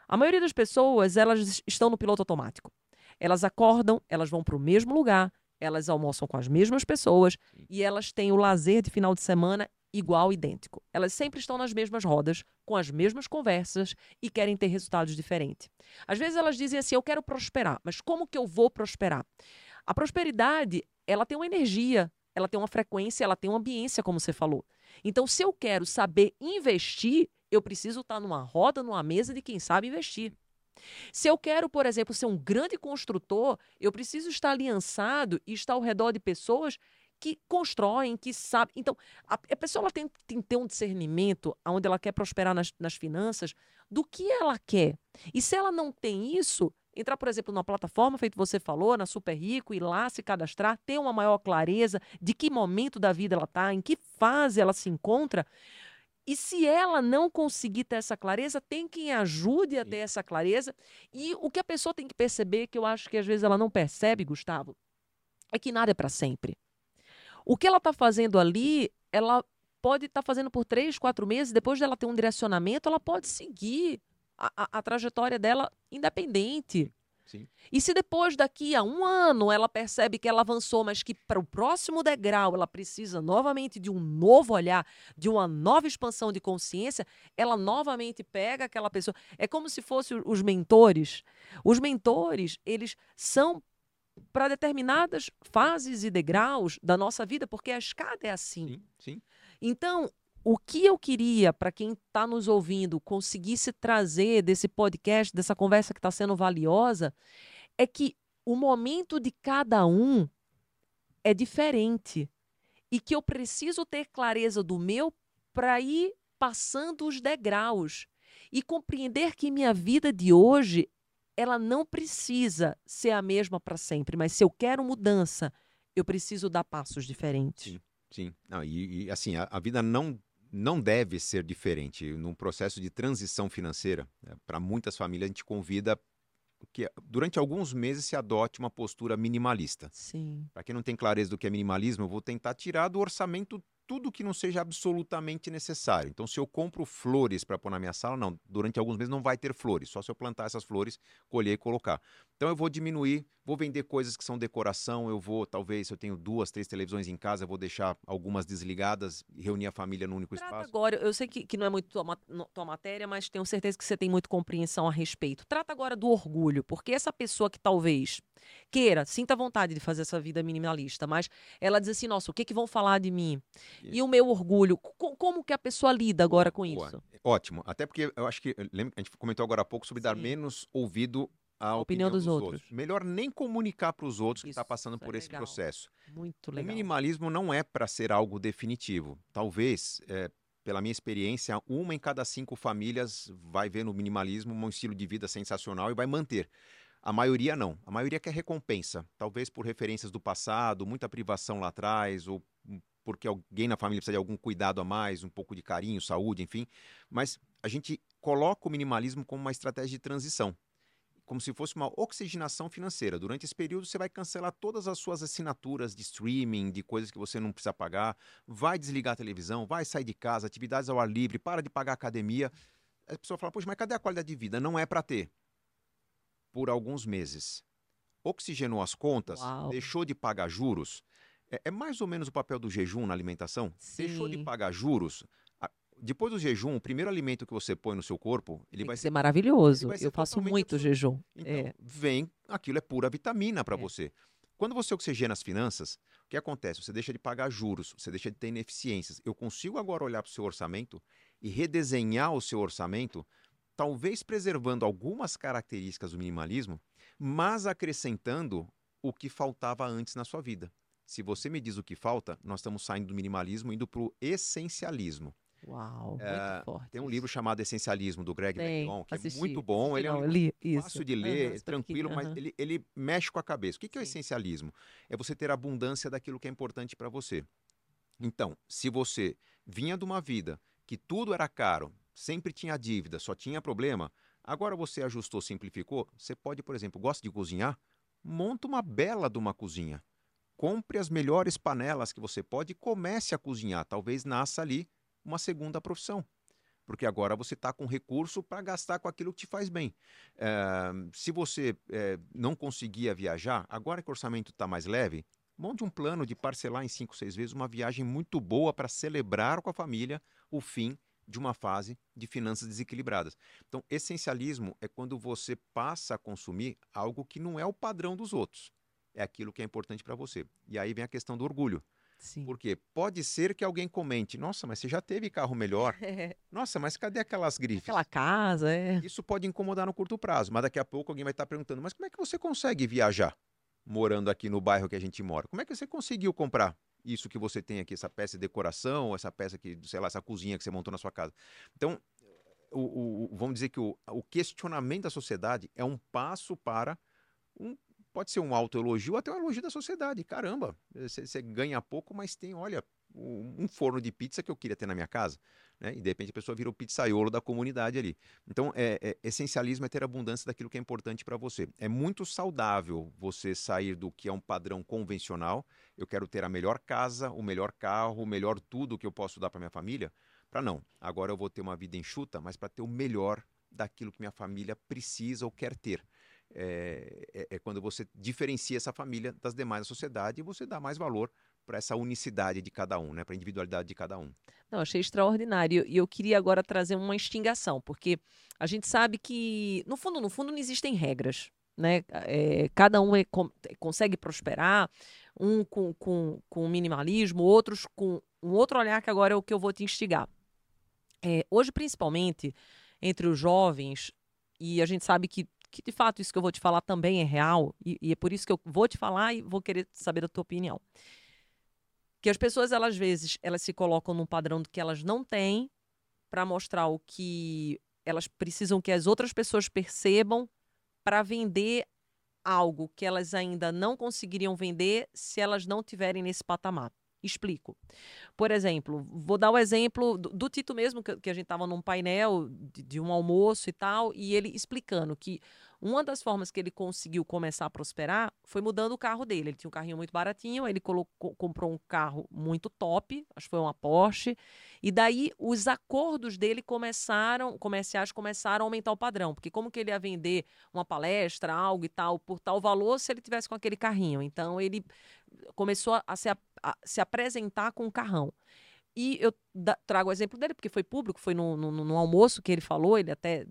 A maioria das pessoas, elas estão no piloto automático. Elas acordam, elas vão para o mesmo lugar, elas almoçam com as mesmas pessoas e elas têm o lazer de final de semana igual, idêntico. Elas sempre estão nas mesmas rodas, com as mesmas conversas e querem ter resultados diferentes. Às vezes elas dizem assim: eu quero prosperar, mas como que eu vou prosperar? A prosperidade, ela tem uma energia, ela tem uma frequência, ela tem uma ambiência, como você falou. Então, se eu quero saber investir, eu preciso estar numa roda, numa mesa de quem sabe investir. Se eu quero, por exemplo, ser um grande construtor, eu preciso estar aliançado e estar ao redor de pessoas que constroem, que sabem. Então, a, a pessoa ela tem, tem que ter um discernimento onde ela quer prosperar nas, nas finanças do que ela quer. E se ela não tem isso, entrar, por exemplo, numa plataforma, feito você falou, na Super Rico, ir lá se cadastrar, ter uma maior clareza de que momento da vida ela está, em que fase ela se encontra. E se ela não conseguir ter essa clareza, tem quem ajude a ter essa clareza. E o que a pessoa tem que perceber, que eu acho que às vezes ela não percebe, Gustavo, é que nada é para sempre. O que ela está fazendo ali, ela pode estar tá fazendo por três, quatro meses, depois dela ter um direcionamento, ela pode seguir a, a, a trajetória dela independente. Sim. E se depois daqui a um ano ela percebe que ela avançou, mas que para o próximo degrau ela precisa novamente de um novo olhar, de uma nova expansão de consciência, ela novamente pega aquela pessoa. É como se fossem os mentores. Os mentores, eles são para determinadas fases e degraus da nossa vida, porque a escada é assim. Sim, sim. Então, o que eu queria para quem está nos ouvindo conseguisse trazer desse podcast, dessa conversa que está sendo valiosa, é que o momento de cada um é diferente e que eu preciso ter clareza do meu para ir passando os degraus e compreender que minha vida de hoje ela não precisa ser a mesma para sempre, mas se eu quero mudança, eu preciso dar passos diferentes. Sim, sim. Não, e, e, assim, a, a, vida não, não deve ser diferente. Num processo de transição financeira, né, para muitas famílias, a gente convida que durante alguns meses se adote uma postura minimalista. Sim. Para quem não tem clareza do que é minimalismo, eu vou tentar tirar do orçamento tudo que não seja absolutamente necessário. Então, se eu compro flores para pôr na minha sala, não, durante alguns meses não vai ter flores, só se eu plantar essas flores, colher e colocar. Então, eu vou diminuir, vou vender coisas que são decoração, eu vou, talvez, se eu tenho duas, três televisões em casa, eu vou deixar algumas desligadas, reunir a família num único Trata espaço. agora, eu sei que, que não é muito tua, tua matéria, mas tenho certeza que você tem muita compreensão a respeito. Trata agora do orgulho, porque essa pessoa que talvez queira, sinta vontade de fazer essa vida minimalista, mas ela diz assim, nossa, o que, que vão falar de mim? E o meu orgulho, como que a pessoa lida agora com isso? Ótimo, até porque eu acho que, lembra, a gente comentou agora há pouco sobre Sim. dar menos ouvido a opinião, opinião dos, dos outros. outros. Melhor nem comunicar para os outros que está passando por é esse legal. processo. Muito legal. O minimalismo não é para ser algo definitivo. Talvez, é, pela minha experiência, uma em cada cinco famílias vai ver no minimalismo um estilo de vida sensacional e vai manter. A maioria não. A maioria quer recompensa. Talvez por referências do passado, muita privação lá atrás, ou porque alguém na família precisa de algum cuidado a mais, um pouco de carinho, saúde, enfim. Mas a gente coloca o minimalismo como uma estratégia de transição. Como se fosse uma oxigenação financeira. Durante esse período, você vai cancelar todas as suas assinaturas de streaming, de coisas que você não precisa pagar, vai desligar a televisão, vai sair de casa, atividades ao ar livre, para de pagar academia. A pessoa fala, poxa, mas cadê a qualidade de vida? Não é para ter por alguns meses. Oxigenou as contas, Uau. deixou de pagar juros. É, é, mais ou menos o papel do jejum na alimentação. Sim. Deixou de pagar juros. Depois do jejum, o primeiro alimento que você põe no seu corpo, ele Tem vai ser, maravilhoso. Ser Eu faço muito absurdo. jejum. Então, é. vem, aquilo é pura vitamina para é. você. Quando você oxigena as finanças, o que acontece? Você deixa de pagar juros, você deixa de ter ineficiências. Eu consigo agora olhar para o seu orçamento e redesenhar o seu orçamento talvez preservando algumas características do minimalismo, mas acrescentando o que faltava antes na sua vida. Se você me diz o que falta, nós estamos saindo do minimalismo indo para o essencialismo. Uau, é, muito forte. Tem um livro chamado Essencialismo, do Greg McKeown, que assisti, é muito bom. Ele é um li, fácil de ler, uhum, tranquilo, uhum. mas ele, ele mexe com a cabeça. O que, que é o essencialismo? É você ter abundância daquilo que é importante para você. Então, se você vinha de uma vida que tudo era caro, sempre tinha dívida, só tinha problema. Agora você ajustou, simplificou. Você pode, por exemplo, gosta de cozinhar? Monta uma bela de uma cozinha. Compre as melhores panelas que você pode e comece a cozinhar. Talvez nasça ali uma segunda profissão. Porque agora você está com recurso para gastar com aquilo que te faz bem. É, se você é, não conseguia viajar, agora que o orçamento está mais leve, monte um plano de parcelar em cinco, seis vezes uma viagem muito boa para celebrar com a família o fim de uma fase de finanças desequilibradas. Então, essencialismo é quando você passa a consumir algo que não é o padrão dos outros. É aquilo que é importante para você. E aí vem a questão do orgulho. Sim. Porque pode ser que alguém comente: Nossa, mas você já teve carro melhor. [laughs] Nossa, mas cadê aquelas grifes? Aquela casa, é. Isso pode incomodar no curto prazo, mas daqui a pouco alguém vai estar perguntando: Mas como é que você consegue viajar morando aqui no bairro que a gente mora? Como é que você conseguiu comprar isso que você tem aqui, essa peça de decoração, essa peça que, sei lá, essa cozinha que você montou na sua casa. Então, o, o, vamos dizer que o, o questionamento da sociedade é um passo para um, pode ser um autoelogio até um elogio da sociedade. Caramba, você ganha pouco, mas tem, olha, um forno de pizza que eu queria ter na minha casa. Né? E de repente a pessoa vira o pizzaiolo da comunidade ali. Então, é, é, essencialismo é ter abundância daquilo que é importante para você. É muito saudável você sair do que é um padrão convencional. Eu quero ter a melhor casa, o melhor carro, o melhor tudo que eu posso dar para minha família. Para não. Agora eu vou ter uma vida enxuta, mas para ter o melhor daquilo que minha família precisa ou quer ter. É, é, é, quando você diferencia essa família das demais da sociedade e você dá mais valor para essa unicidade de cada um, né? para a individualidade de cada um. Não, achei extraordinário. E eu queria agora trazer uma extingação, porque a gente sabe que, no fundo, no fundo, não existem regras. Né? É, cada um é, consegue prosperar, um com, com, com minimalismo, outros com um outro olhar, que agora é o que eu vou te instigar. É, hoje, principalmente, entre os jovens, e a gente sabe que, que, de fato, isso que eu vou te falar também é real, e, e é por isso que eu vou te falar e vou querer saber da tua opinião que as pessoas, elas, às vezes, elas se colocam num padrão que elas não têm para mostrar o que elas precisam que as outras pessoas percebam para vender algo que elas ainda não conseguiriam vender se elas não tiverem nesse patamar. Explico. Por exemplo, vou dar o exemplo do, do Tito mesmo, que, que a gente estava num painel de, de, um almoço e tal, e ele explicando que uma das formas que ele conseguiu começar a prosperar foi mudando o carro dele. Ele tinha um carrinho muito baratinho, ele colocou, comprou um carro muito top, acho que foi uma Porsche, e daí os acordos dele começaram, comerciais começaram a aumentar o padrão, porque como que ele ia vender uma palestra, algo e tal, por tal valor se ele tivesse com aquele carrinho? Então ele começou a se, a, a se apresentar com um carrão. E eu da, trago o exemplo dele, porque foi público, foi no, no, no, almoço que ele falou, ele até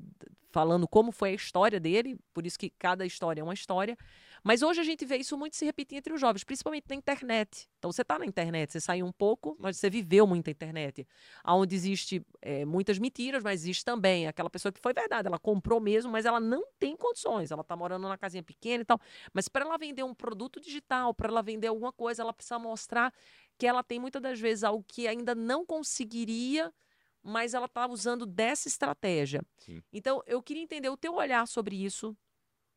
falando como foi a história dele, por isso que cada história é uma história. Mas hoje a gente vê isso muito se repetir entre os jovens, principalmente na internet. Então você está na internet, você saiu um pouco, mas você viveu muito a internet. Onde existe é, muitas mentiras, mas existe também aquela pessoa que foi verdade, ela comprou mesmo, mas ela não tem condições. Ela está morando numa casinha pequena e tal. Mas para ela vender um produto digital, para ela vender alguma coisa, ela precisa mostrar que ela tem muitas das vezes algo que ainda não conseguiria mas ela está usando dessa estratégia. Sim. Então, eu queria entender o teu olhar sobre isso,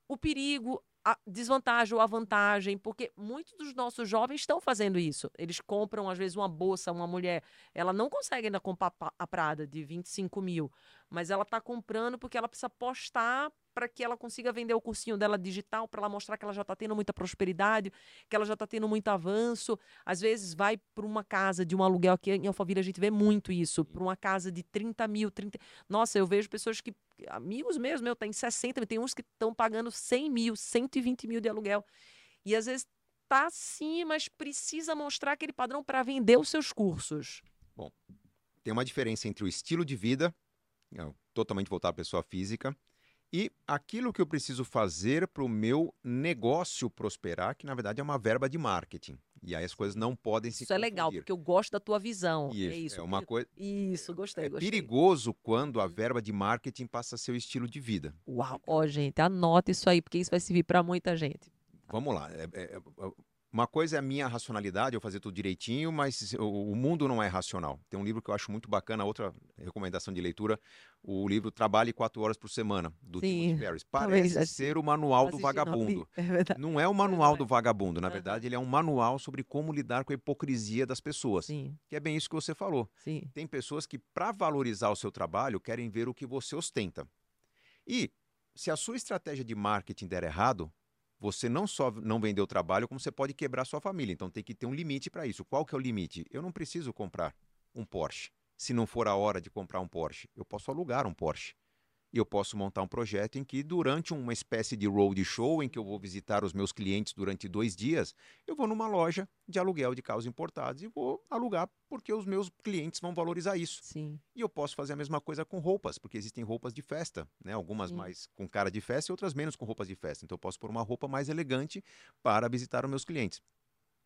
o perigo, a desvantagem ou a vantagem, porque muitos dos nossos jovens estão fazendo isso. Eles compram, às vezes, uma bolsa, uma mulher, ela não consegue ainda comprar a Prada de 25 mil, mas ela está comprando porque ela precisa postar para que ela consiga vender o cursinho dela digital, para ela mostrar que ela já está tendo muita prosperidade, que ela já está tendo muito avanço. Às vezes vai para uma casa de um aluguel, aqui em Alphaville a gente vê muito isso, para uma casa de 30 mil, 30... Nossa, eu vejo pessoas que, amigos mesmo, meu, tem 60 tem uns que estão pagando 100 mil, 120 mil de aluguel. E às vezes tá sim, mas precisa mostrar aquele padrão para vender os seus cursos. Bom, tem uma diferença entre o estilo de vida, totalmente voltado à pessoa física, e aquilo que eu preciso fazer para o meu negócio prosperar, que na verdade é uma verba de marketing. E aí as coisas não podem se Isso é legal, porque eu gosto da tua visão. Isso, é isso. É uma coisa. Isso, gostei, é gostei. perigoso quando a verba de marketing passa a ser o estilo de vida. Uau, ó, oh, gente, anota isso aí, porque isso vai servir para muita gente. Vamos lá. É, é, é uma coisa é a minha racionalidade, eu fazer tudo direitinho, mas o, mundo não é racional. Tem um livro que eu acho muito bacana, outra recomendação de leitura, o livro Trabalhe Quatro Horas por Semana, do Sim, Timothy Ferris. [laughs] Parece ser o manual do vagabundo. [laughs] É não é o manual é do vagabundo, na verdade, ele é um manual sobre como lidar com a hipocrisia das pessoas. Sim. Que é bem isso que você falou. Sim. Tem pessoas que, para valorizar o seu trabalho, querem ver o que você ostenta. E se a sua estratégia de marketing der errado, você não só não vendeu o trabalho, como você pode quebrar sua família. Então tem que ter um limite para isso. Qual que é o limite? Eu não preciso comprar um Porsche. Se não for a hora de comprar um Porsche, eu posso alugar um Porsche eu posso montar um projeto em que, durante uma espécie de road show, em que eu vou visitar os meus clientes durante dois dias, eu vou numa loja de aluguel de carros importados e vou alugar porque os meus clientes vão valorizar isso. Sim. E eu posso fazer a mesma coisa com roupas, porque existem roupas de festa, né? Algumas Sim. mais com cara de festa e outras menos com roupas de festa. Então eu posso pôr uma roupa mais elegante para visitar os meus clientes.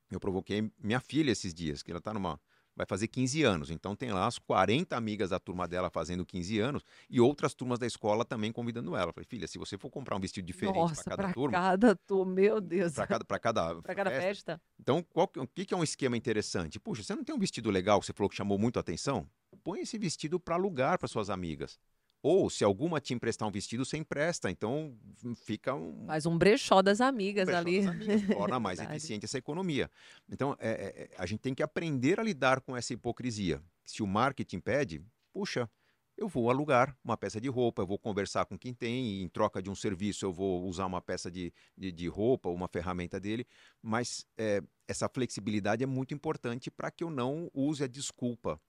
Eu provoquei minha filha esses dias, que ela está numa vai fazer 15 anos. Então tem lá as 40 amigas da turma dela fazendo 15 anos e outras turmas da escola também convidando ela. Falei, filha, se você for comprar um vestido diferente para cada turma. cada turma, meu Deus. Para cada, cada, [laughs] cada festa. festa. Então, qual, o que, que é um esquema interessante? Puxa, você não tem um vestido legal que você falou que chamou muito a atenção? Põe esse vestido para alugar para suas amigas. Ou, se alguma te emprestar um vestido, você empresta. Então, fica um. Faz um brechó das amigas um brechó ali. Das amigas, torna [laughs] mais eficiente essa economia. Então, é, é, a gente tem que aprender a lidar com essa hipocrisia. Se o marketing pede, puxa, eu vou alugar uma peça de roupa, eu vou conversar com quem tem, e em troca de um serviço eu vou usar uma peça de, de, de roupa, uma ferramenta dele, mas é, essa flexibilidade é muito importante para que eu não use a desculpa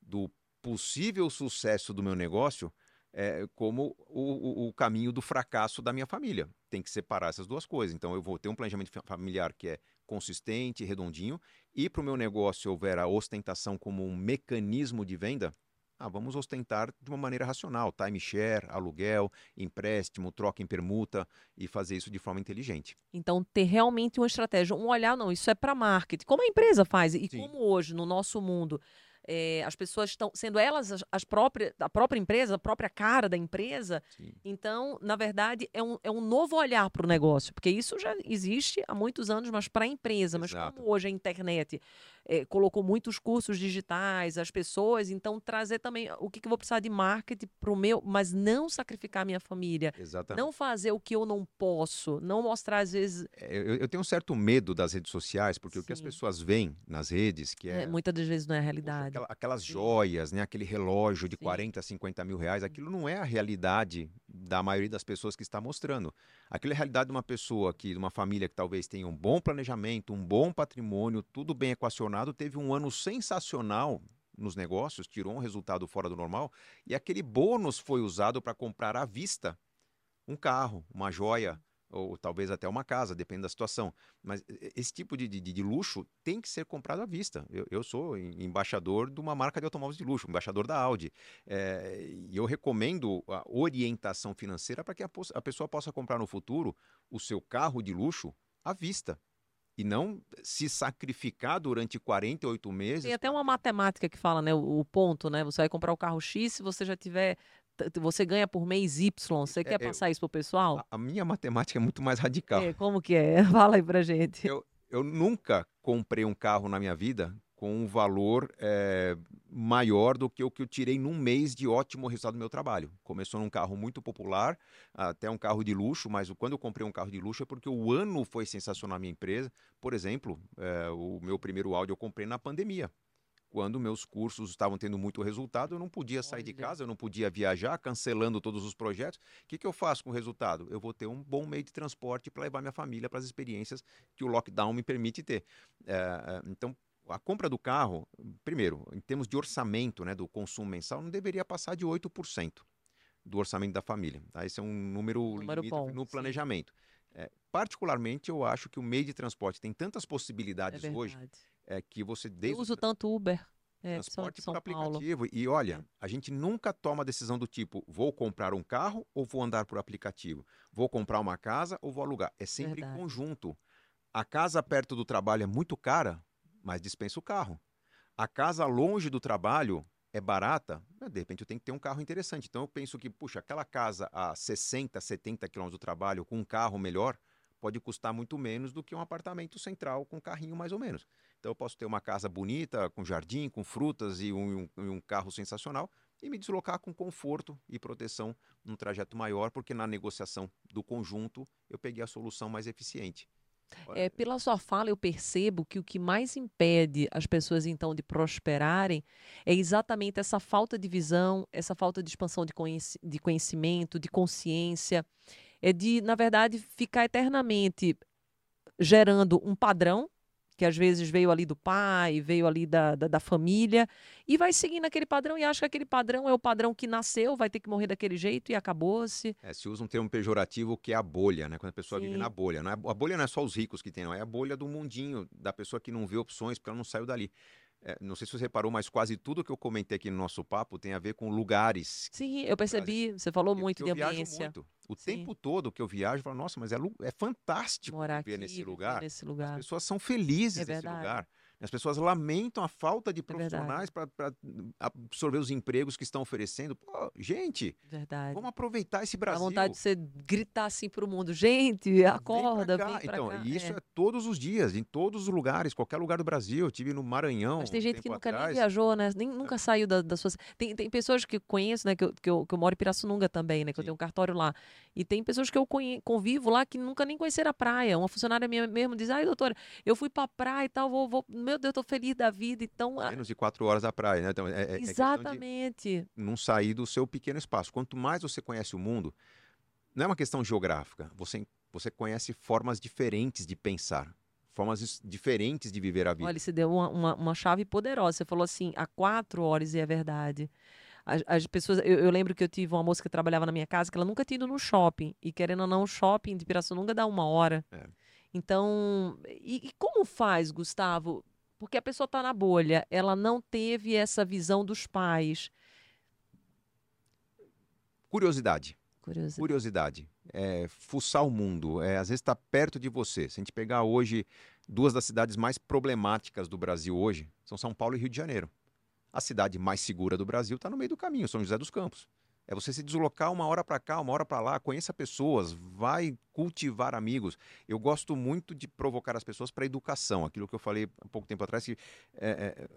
do possível sucesso do meu negócio é, como o, o, caminho do fracasso da minha família. Tem que separar essas duas coisas. Então, eu vou ter um planejamento familiar que é consistente, redondinho, e para o meu negócio houver a ostentação como um mecanismo de venda, ah, vamos ostentar de uma maneira racional, timeshare, aluguel, empréstimo, troca em permuta e fazer isso de forma inteligente. Então, ter realmente uma estratégia, um olhar, não, isso é para marketing, como a empresa faz e Sim. como hoje no nosso mundo é, as pessoas estão sendo elas as, as, próprias, a própria empresa, a própria cara da empresa. Sim. Então, na verdade, é um, é um novo olhar para o negócio, porque isso já existe há muitos anos, mas para a empresa. Mas Exato. como hoje a internet é, colocou muitos cursos digitais, as pessoas, então trazer também o que, que eu vou precisar de marketing para o meu, mas não sacrificar minha família. Exatamente. Não fazer o que eu não posso, não mostrar às vezes. É, eu, eu, tenho um certo medo das redes sociais, porque Sim. o que as pessoas veem nas redes, que é. é muitas das vezes não é a realidade. Aquelas Sim. joias, né? aquele relógio de Sim. 40, 50 mil reais, aquilo não é a realidade da maioria das pessoas que está mostrando. Aquilo é a realidade de uma pessoa que, de uma família que talvez tenha um bom planejamento, um bom patrimônio, tudo bem equacionado, teve um ano sensacional nos negócios, tirou um resultado fora do normal, e aquele bônus foi usado para comprar à vista um carro, uma joia, ou talvez até uma casa, depende da situação. Mas esse tipo de, de, de luxo tem que ser comprado à vista. Eu, eu, sou embaixador de uma marca de automóveis de luxo, embaixador da Audi. É, e eu recomendo a orientação financeira para que a, a pessoa possa comprar no futuro o seu carro de luxo à vista e não se sacrificar durante 48 meses. Tem até uma matemática que fala, né, o, o, ponto, né? Você vai comprar o carro X se você já tiver você ganha por mês Y. Você é, quer passar isso pro pessoal? A, a, minha matemática é muito mais radical. É, como que é? [laughs] Fala aí pra gente. Eu, eu nunca comprei um carro na minha vida com um valor é, maior do que o que eu tirei num mês de ótimo resultado do meu trabalho. Começou num carro muito popular, até um carro de luxo, mas quando eu comprei um carro de luxo é porque o ano foi sensacional na minha empresa. Por exemplo, é, o meu primeiro áudio eu comprei na pandemia quando meus cursos estavam tendo muito resultado, eu não podia sair de casa, eu não podia viajar, cancelando todos os projetos. O que, que eu faço com o resultado? Eu vou ter um bom meio de transporte para levar minha família para as experiências que o lockdown me permite ter. É, então, a compra do carro, primeiro, em termos de orçamento né, do consumo mensal, não deveria passar de 8% do orçamento da família. Tá? Esse é um número, número bom, no planejamento. É, particularmente, eu acho que o meio de transporte tem tantas possibilidades é hoje é que você desde Eu uso tanto Uber. É, transporte por aplicativo. E olha, é. a gente nunca toma a decisão do tipo, vou comprar um carro ou vou andar por aplicativo? Vou comprar uma casa ou vou alugar? É sempre Verdade. em conjunto. A casa perto do trabalho é muito cara, mas dispensa o carro. A casa longe do trabalho é barata, de repente eu tenho que ter um carro interessante. Então eu penso que, puxa, aquela casa a 60, 70 quilômetros do trabalho com um carro melhor pode custar muito menos do que um apartamento central com um carrinho mais ou menos. Então eu posso ter uma casa bonita, com jardim, com frutas e um, um, um carro sensacional e me deslocar com conforto e proteção num trajeto maior, porque na negociação do conjunto eu peguei a solução mais eficiente. É, pela sua fala, eu percebo que o que mais impede as pessoas, então, de prosperarem é exatamente essa falta de visão, essa falta de expansão de, de conhecimento, de consciência, é de, na verdade, ficar eternamente gerando um padrão que às vezes veio ali do pai, veio ali da, da, da, família, e vai seguindo aquele padrão e acha que aquele padrão é o padrão que nasceu, vai ter que morrer daquele jeito e acabou-se. É, se usa um termo pejorativo que é a bolha, né? Quando a pessoa Sim. vive na bolha. Não é, a bolha não é só os ricos que tem, não. É a bolha do mundinho, da pessoa que não vê opções porque ela não saiu dali. É, não sei se você reparou, mas quase tudo que eu comentei aqui no nosso papo tem a ver com lugares. Sim, eu percebi. Você falou eu, muito eu de ambiência. Muito. O Sim. tempo todo que eu viajo, eu falo, nossa, mas é, é fantástico Morar viver aqui, nesse lugar. nesse lugar. As pessoas são felizes é nesse lugar. As pessoas lamentam a falta de é profissionais é para absorver os empregos que estão oferecendo. Pô, gente, verdade. vamos aproveitar esse Brasil. A vontade de você gritar assim para o mundo, gente, acorda, vem, vem Então, cá. isso é. é. todos os dias, em todos os lugares, qualquer lugar do Brasil. Eu tive no Maranhão. Mas tem gente que nunca atrás. nem viajou, né? Nem, nunca saiu da, das suas. Tem, tem pessoas que conheço, né? Que eu, que eu, que eu moro em Pirassununga também, né? Que Sim. eu tenho um cartório lá. E tem pessoas que eu convivo lá que nunca nem conheceram a praia. Uma funcionária minha mesmo diz: ai, doutora, eu fui para praia e tal, vou, vou. Meu Deus, eu tô feliz da vida. Então, Menos de quatro horas da praia, né? Então, é, é Exatamente. não sair do seu pequeno espaço. Quanto mais você conhece o mundo, não é uma questão geográfica. Você, você conhece formas diferentes de pensar. Formas diferentes de viver a vida. Olha, você deu uma, uma, uma chave poderosa. Você falou assim, há quatro horas e é verdade. As, as pessoas, eu, eu, lembro que eu tive uma moça que trabalhava na minha casa que ela nunca tinha ido no shopping. E querendo ou não, o shopping de Pirassununga dá uma hora. É. Então, e, e, como faz, Gustavo? Porque a pessoa está na bolha, ela não teve essa visão dos pais. Curiosidade. Curiosidade. Curiosidade. É, fuçar o mundo. É, às vezes está perto de você. Se a gente pegar hoje duas das cidades mais problemáticas do Brasil hoje, são São Paulo e Rio de Janeiro. A cidade mais segura do Brasil está no meio do caminho, São José dos Campos. É você se deslocar uma hora para cá, uma hora para lá, conheça pessoas, vai cultivar amigos. Eu gosto muito de provocar as pessoas para educação. Aquilo que eu falei há pouco tempo atrás, que é,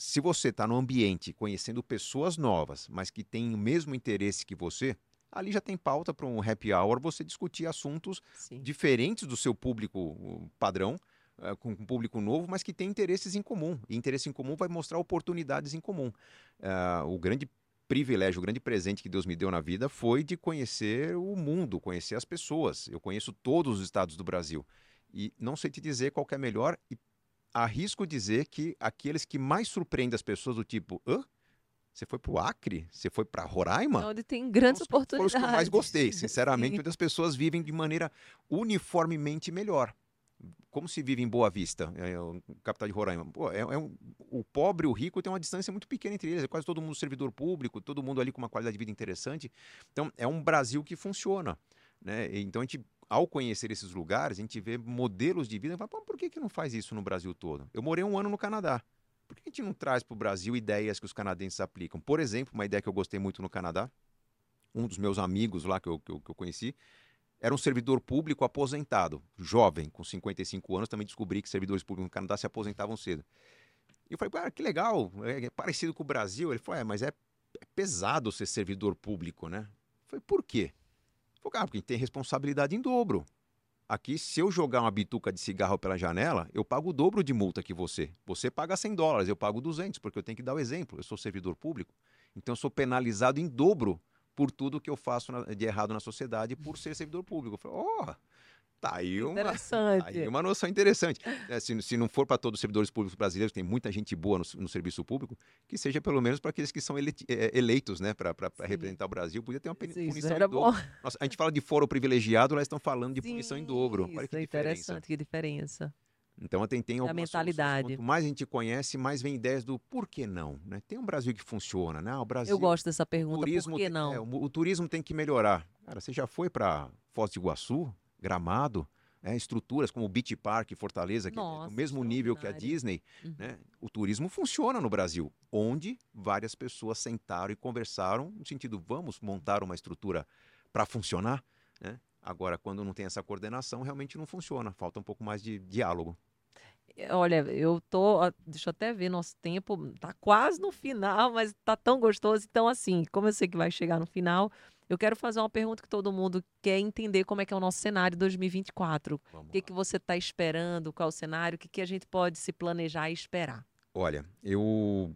se você está no ambiente conhecendo pessoas novas, mas que têm o mesmo interesse que você, ali já tem pauta para um happy hour você discutir assuntos Sim. diferentes do seu público padrão, uh, com um público novo, mas que tem interesses em comum. E interesse em comum vai mostrar oportunidades em comum. Uh, o grande privilégio, o grande presente que Deus me deu na vida foi de conhecer o mundo, conhecer as pessoas. Eu conheço todos os estados do Brasil. E não sei te dizer qual é melhor, e arrisco dizer que aqueles que mais surpreendem as pessoas do tipo, hã? Você foi para o Acre? Você foi para Roraima? Onde tem grandes oportunidades. Foi os que eu mais gostei, [laughs] sinceramente, onde as pessoas vivem de maneira uniformemente melhor como se vive em Boa Vista, é, é, capital de Roraima? Pô, é, é um, o pobre e o rico tem uma distância muito pequena entre eles, é quase todo mundo servidor público, todo mundo ali com uma qualidade de vida interessante. Então, é um Brasil que funciona. Né? Então, a gente, ao conhecer esses lugares, a gente vê modelos de vida e fala, por que, que não faz isso no Brasil todo? Eu morei um ano no Canadá. Por que a gente não traz para o Brasil ideias que os canadenses aplicam? Por exemplo, uma ideia que eu gostei muito no Canadá, um dos meus amigos lá que eu, que eu, que eu conheci, era um servidor público aposentado, jovem, com 55 anos. Também descobri que servidores públicos no Canadá se aposentavam cedo. E eu falei, ah, que legal, é, é parecido com o Brasil. Ele falou, é, mas é, é pesado ser servidor público, né? Eu falei, por quê? Ele falou, ah, porque tem responsabilidade em dobro. Aqui, se eu jogar uma bituca de cigarro pela janela, eu pago o dobro de multa que você. Você paga 100 dólares, eu pago 200, porque eu tenho que dar o exemplo. Eu sou servidor público. Então, eu sou penalizado em dobro por tudo que eu faço de errado na sociedade por ser servidor público. Eu falei, oh, tá aí uma, tá aí uma noção interessante. É, se, se não for para todos os servidores públicos brasileiros, tem muita gente boa no, no serviço público, que seja pelo menos para aqueles que são ele, é, eleitos, né, para representar o Brasil, podia ter uma Sim, punição em dobro. Nossa, a gente fala de foro privilegiado, lá estão falando de Sim, punição em dobro. Olha que é interessante, que diferença. Então, tem, tem a mentalidade. Quanto mais a gente conhece, mais vem ideias do por que não. Né? Tem um Brasil que funciona, né? Ah, o Brasil, Eu gosto dessa pergunta, turismo, por que não? É, o, o, turismo tem que melhorar. Cara, você já foi para Foz do Iguaçu, Gramado, é, estruturas como o Beach Park, Fortaleza, que Nossa, é do mesmo nível que a Disney. Uhum. Né? O turismo funciona no Brasil, onde várias pessoas sentaram e conversaram no sentido, vamos montar uma estrutura para funcionar? Né? Agora, quando não tem essa coordenação, realmente não funciona. Falta um pouco mais de diálogo. Olha, eu tô. Deixa eu até ver, nosso tempo tá quase no final, mas tá tão gostoso. Então, assim, como eu sei que vai chegar no final, eu quero fazer uma pergunta que todo mundo quer entender como é que é o nosso cenário 2024. Vamos o que, que você está esperando? Qual o cenário? O que, que a gente pode se planejar e esperar? Olha, eu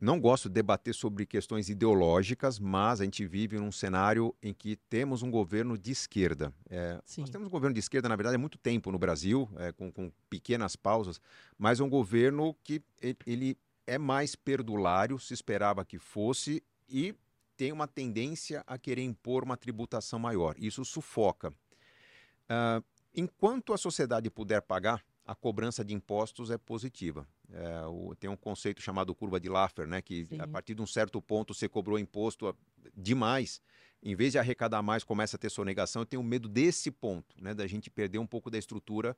não gosto de debater sobre questões ideológicas, mas a gente vive num cenário em que temos um governo de esquerda. É, nós temos um governo de esquerda, na verdade, há muito tempo no Brasil, é, com, com, pequenas pausas, mas é um governo que ele é mais perdulário, se esperava que fosse, e tem uma tendência a querer impor uma tributação maior. Isso sufoca. Uh, enquanto a sociedade puder pagar, a cobrança de impostos é positiva. É, o, tem um conceito chamado curva de Laffer, né, que Sim. a partir de um certo ponto você cobrou imposto demais, em vez de arrecadar mais, começa a ter sonegação. Eu tenho medo desse ponto, né, da gente perder um pouco da estrutura,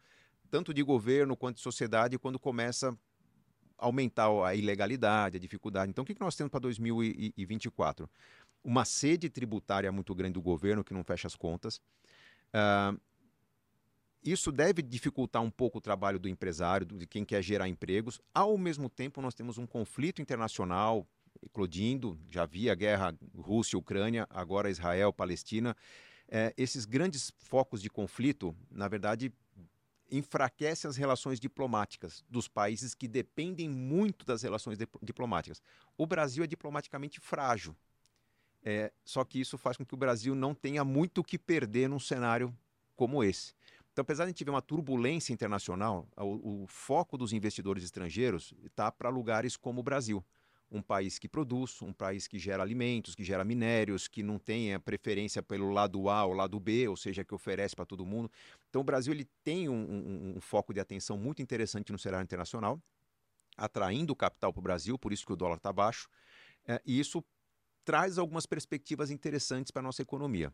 tanto de governo quanto de sociedade, quando começa a aumentar a ilegalidade, a dificuldade. Então, o que nós temos para 2024? Uma sede tributária muito grande do governo que não fecha as contas. Uh, isso deve dificultar um pouco o trabalho do empresário, de quem quer gerar empregos. Ao mesmo tempo, nós temos um conflito internacional eclodindo, já havia guerra Rússia-Ucrânia, agora Israel-Palestina. É, esses grandes focos de conflito, na verdade, enfraquecem as relações diplomáticas dos países que dependem muito das relações diplomáticas. O Brasil é diplomaticamente frágil. É, só que isso faz com que o Brasil não tenha muito o que perder num cenário como esse. Então, apesar de a gente ver uma turbulência internacional, o, o foco dos investidores estrangeiros está para lugares como o Brasil. Um país que produz, um país que gera alimentos, que gera minérios, que não tem a preferência pelo lado A ou lado B, ou seja, que oferece para todo mundo. Então, o Brasil ele tem um, um, um foco de atenção muito interessante no cenário internacional, atraindo capital para o Brasil, por isso que o dólar está baixo. É, e isso traz algumas perspectivas interessantes para a nossa economia.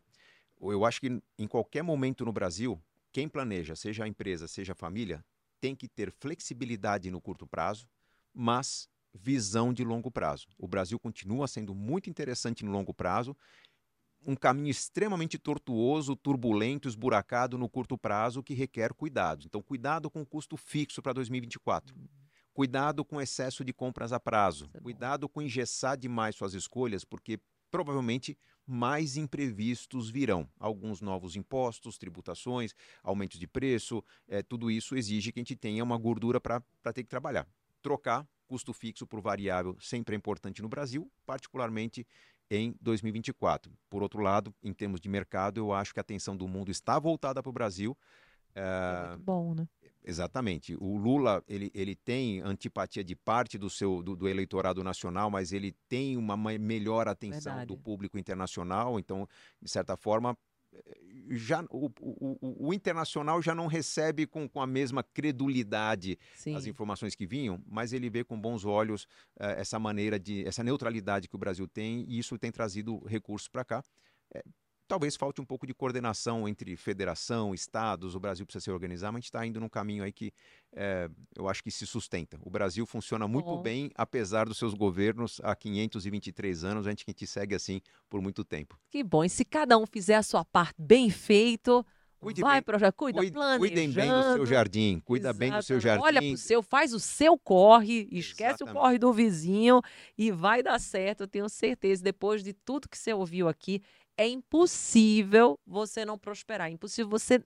Eu acho que em qualquer momento no Brasil, quem planeja, seja a empresa, seja a família, tem que ter flexibilidade no curto prazo, mas visão de longo prazo. O Brasil continua sendo muito interessante no longo prazo, um caminho extremamente tortuoso, turbulento, esburacado no curto prazo que requer cuidados. Então, cuidado com o custo fixo para 2024. Cuidado com excesso de compras a prazo. É cuidado com engessar demais suas escolhas, porque provavelmente mais imprevistos virão. Alguns novos impostos, tributações, aumentos de preço, é, tudo isso exige que a gente tenha uma gordura para ter que trabalhar. Trocar custo fixo por variável sempre é importante no Brasil, particularmente em 2024. Por outro lado, em termos de mercado, eu acho que a atenção do mundo está voltada para o Brasil. É muito bom, né? Exatamente. O Lula ele, ele tem antipatia de parte do seu do, do eleitorado nacional, mas ele tem uma melhor atenção Verdade. do público internacional. Então, de certa forma, já o, o, o, internacional já não recebe com, com a mesma credulidade Sim. as informações que vinham, mas ele vê com bons olhos uh, essa maneira de essa neutralidade que o Brasil tem e isso tem trazido recursos para cá. É, Talvez falte um pouco de coordenação entre federação, estados, o Brasil precisa se organizar, mas a gente está indo num caminho aí que é, eu acho que se sustenta. O Brasil funciona muito bem, apesar dos seus governos há 523 anos, a gente, a gente segue assim por muito tempo. Que bom, e se cada um fizer a sua parte bem feito, Cuide vai para já cuida, cuide, Cuidem bem do seu jardim, cuida Exatamente. bem do seu jardim. Olha pro seu, faz o seu corre, esquece Exatamente. o corre do vizinho e vai dar certo, eu tenho certeza. Depois de tudo que você ouviu aqui, é impossível você não prosperar. É impossível você.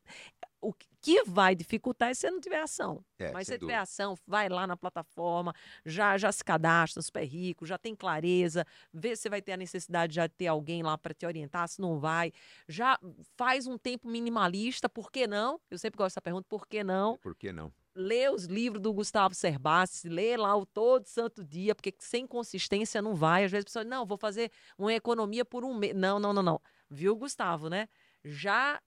O que vai dificultar é se você não tiver ação. É, Mas se você tiver ação, vai lá na plataforma, já, já se cadastra, super rico, já tem clareza, vê se vai ter a necessidade de já ter alguém lá para te orientar, se não vai. Já faz um tempo minimalista, por que não? Eu sempre gosto dessa pergunta, por que não? Por que não? Lê os livros do Gustavo Cerbasi, lê lá o todo santo dia, porque sem consistência não vai. Às vezes a pessoa, não, vou fazer uma economia por um mês. Não, não, não, não. Viu, Gustavo, né? Já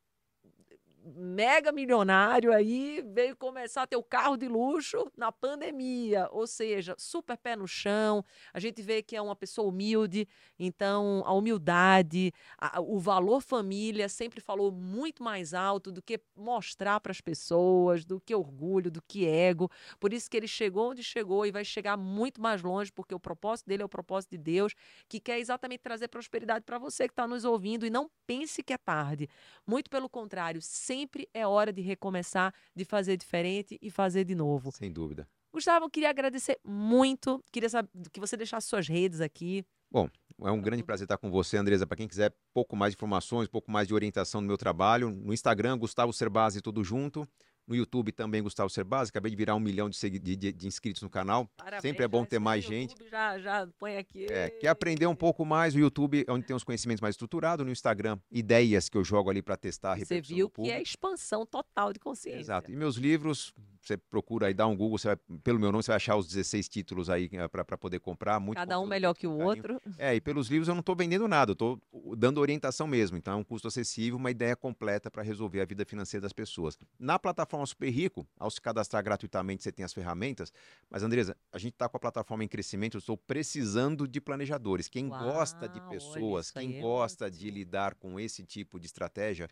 mega milionário aí veio começar a ter o carro de luxo na pandemia, ou seja, super pé no chão. A gente vê que é uma pessoa humilde, então a humildade, a, o valor família sempre falou muito mais alto do que mostrar para as pessoas, do que orgulho, do que ego. Por isso que ele chegou onde chegou e vai chegar muito mais longe, porque o propósito dele é o propósito de Deus, que quer exatamente trazer prosperidade para você que está nos ouvindo e não pense que é tarde. Muito pelo contrário, sempre é hora de recomeçar, de fazer diferente e fazer de novo. Sem dúvida. Gustavo, eu queria agradecer muito. Queria saber que você deixasse suas redes aqui. Bom, é um grande prazer estar com você, Andresa. Para quem quiser pouco mais de informações, pouco mais de orientação no meu trabalho, no Instagram, Gustavo Cerbasi, tudo junto. No YouTube também, Gustavo Cerbasi. Acabei de virar um milhão de, de, de, inscritos no canal. Parabéns, Sempre é bom ter mais gente. Já, já põe aqui. É, quer aprender um pouco mais? O YouTube é onde tem os conhecimentos mais estruturados. No Instagram, ideias que eu jogo ali para testar a Você viu que é expansão total de consciência. Exato. E meus livros, você procura aí, dá um Google, você vai, pelo meu nome, você vai achar os 16 títulos aí eh, para poder comprar. Muito Cada um melhor que o carinho. outro. É, e pelos livros eu não estou vendendo nada, eu estou dando orientação mesmo. Então é um custo acessível, uma ideia completa para resolver a vida financeira das pessoas. Na plataforma Super Rico, ao se cadastrar gratuitamente, você tem as ferramentas. Mas, Andresa, a gente está com a plataforma em crescimento, eu estou precisando de planejadores. Quem Uau, gosta de pessoas, quem é gosta de lidar com esse tipo de estratégia,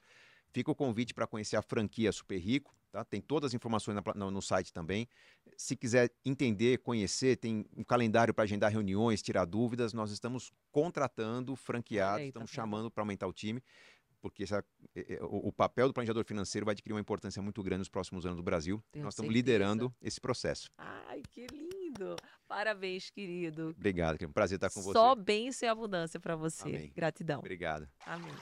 Fica o convite para conhecer a franquia Super Rico, tá? Tem todas as informações na, no, no, site também. Se quiser entender, conhecer, tem um calendário para agendar reuniões, tirar dúvidas. Nós estamos contratando franqueados, Eita, estamos tá chamando para aumentar o time, porque essa, o, o, papel do planejador financeiro vai adquirir uma importância muito grande nos próximos anos do Brasil. Tenho Nós estamos certeza. liderando esse processo. Ai, que lindo! Parabéns, querido. Obrigado, é um prazer estar com Só você. Só bênção e abundância para você. Amém. Gratidão. Obrigado. Amém.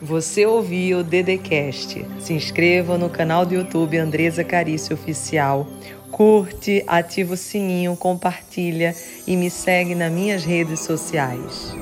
Você ouviu o Dedecast. Se inscreva no canal do YouTube Andresa Carício Oficial. Curte, ativa o sininho, compartilha e me segue nas minhas redes sociais.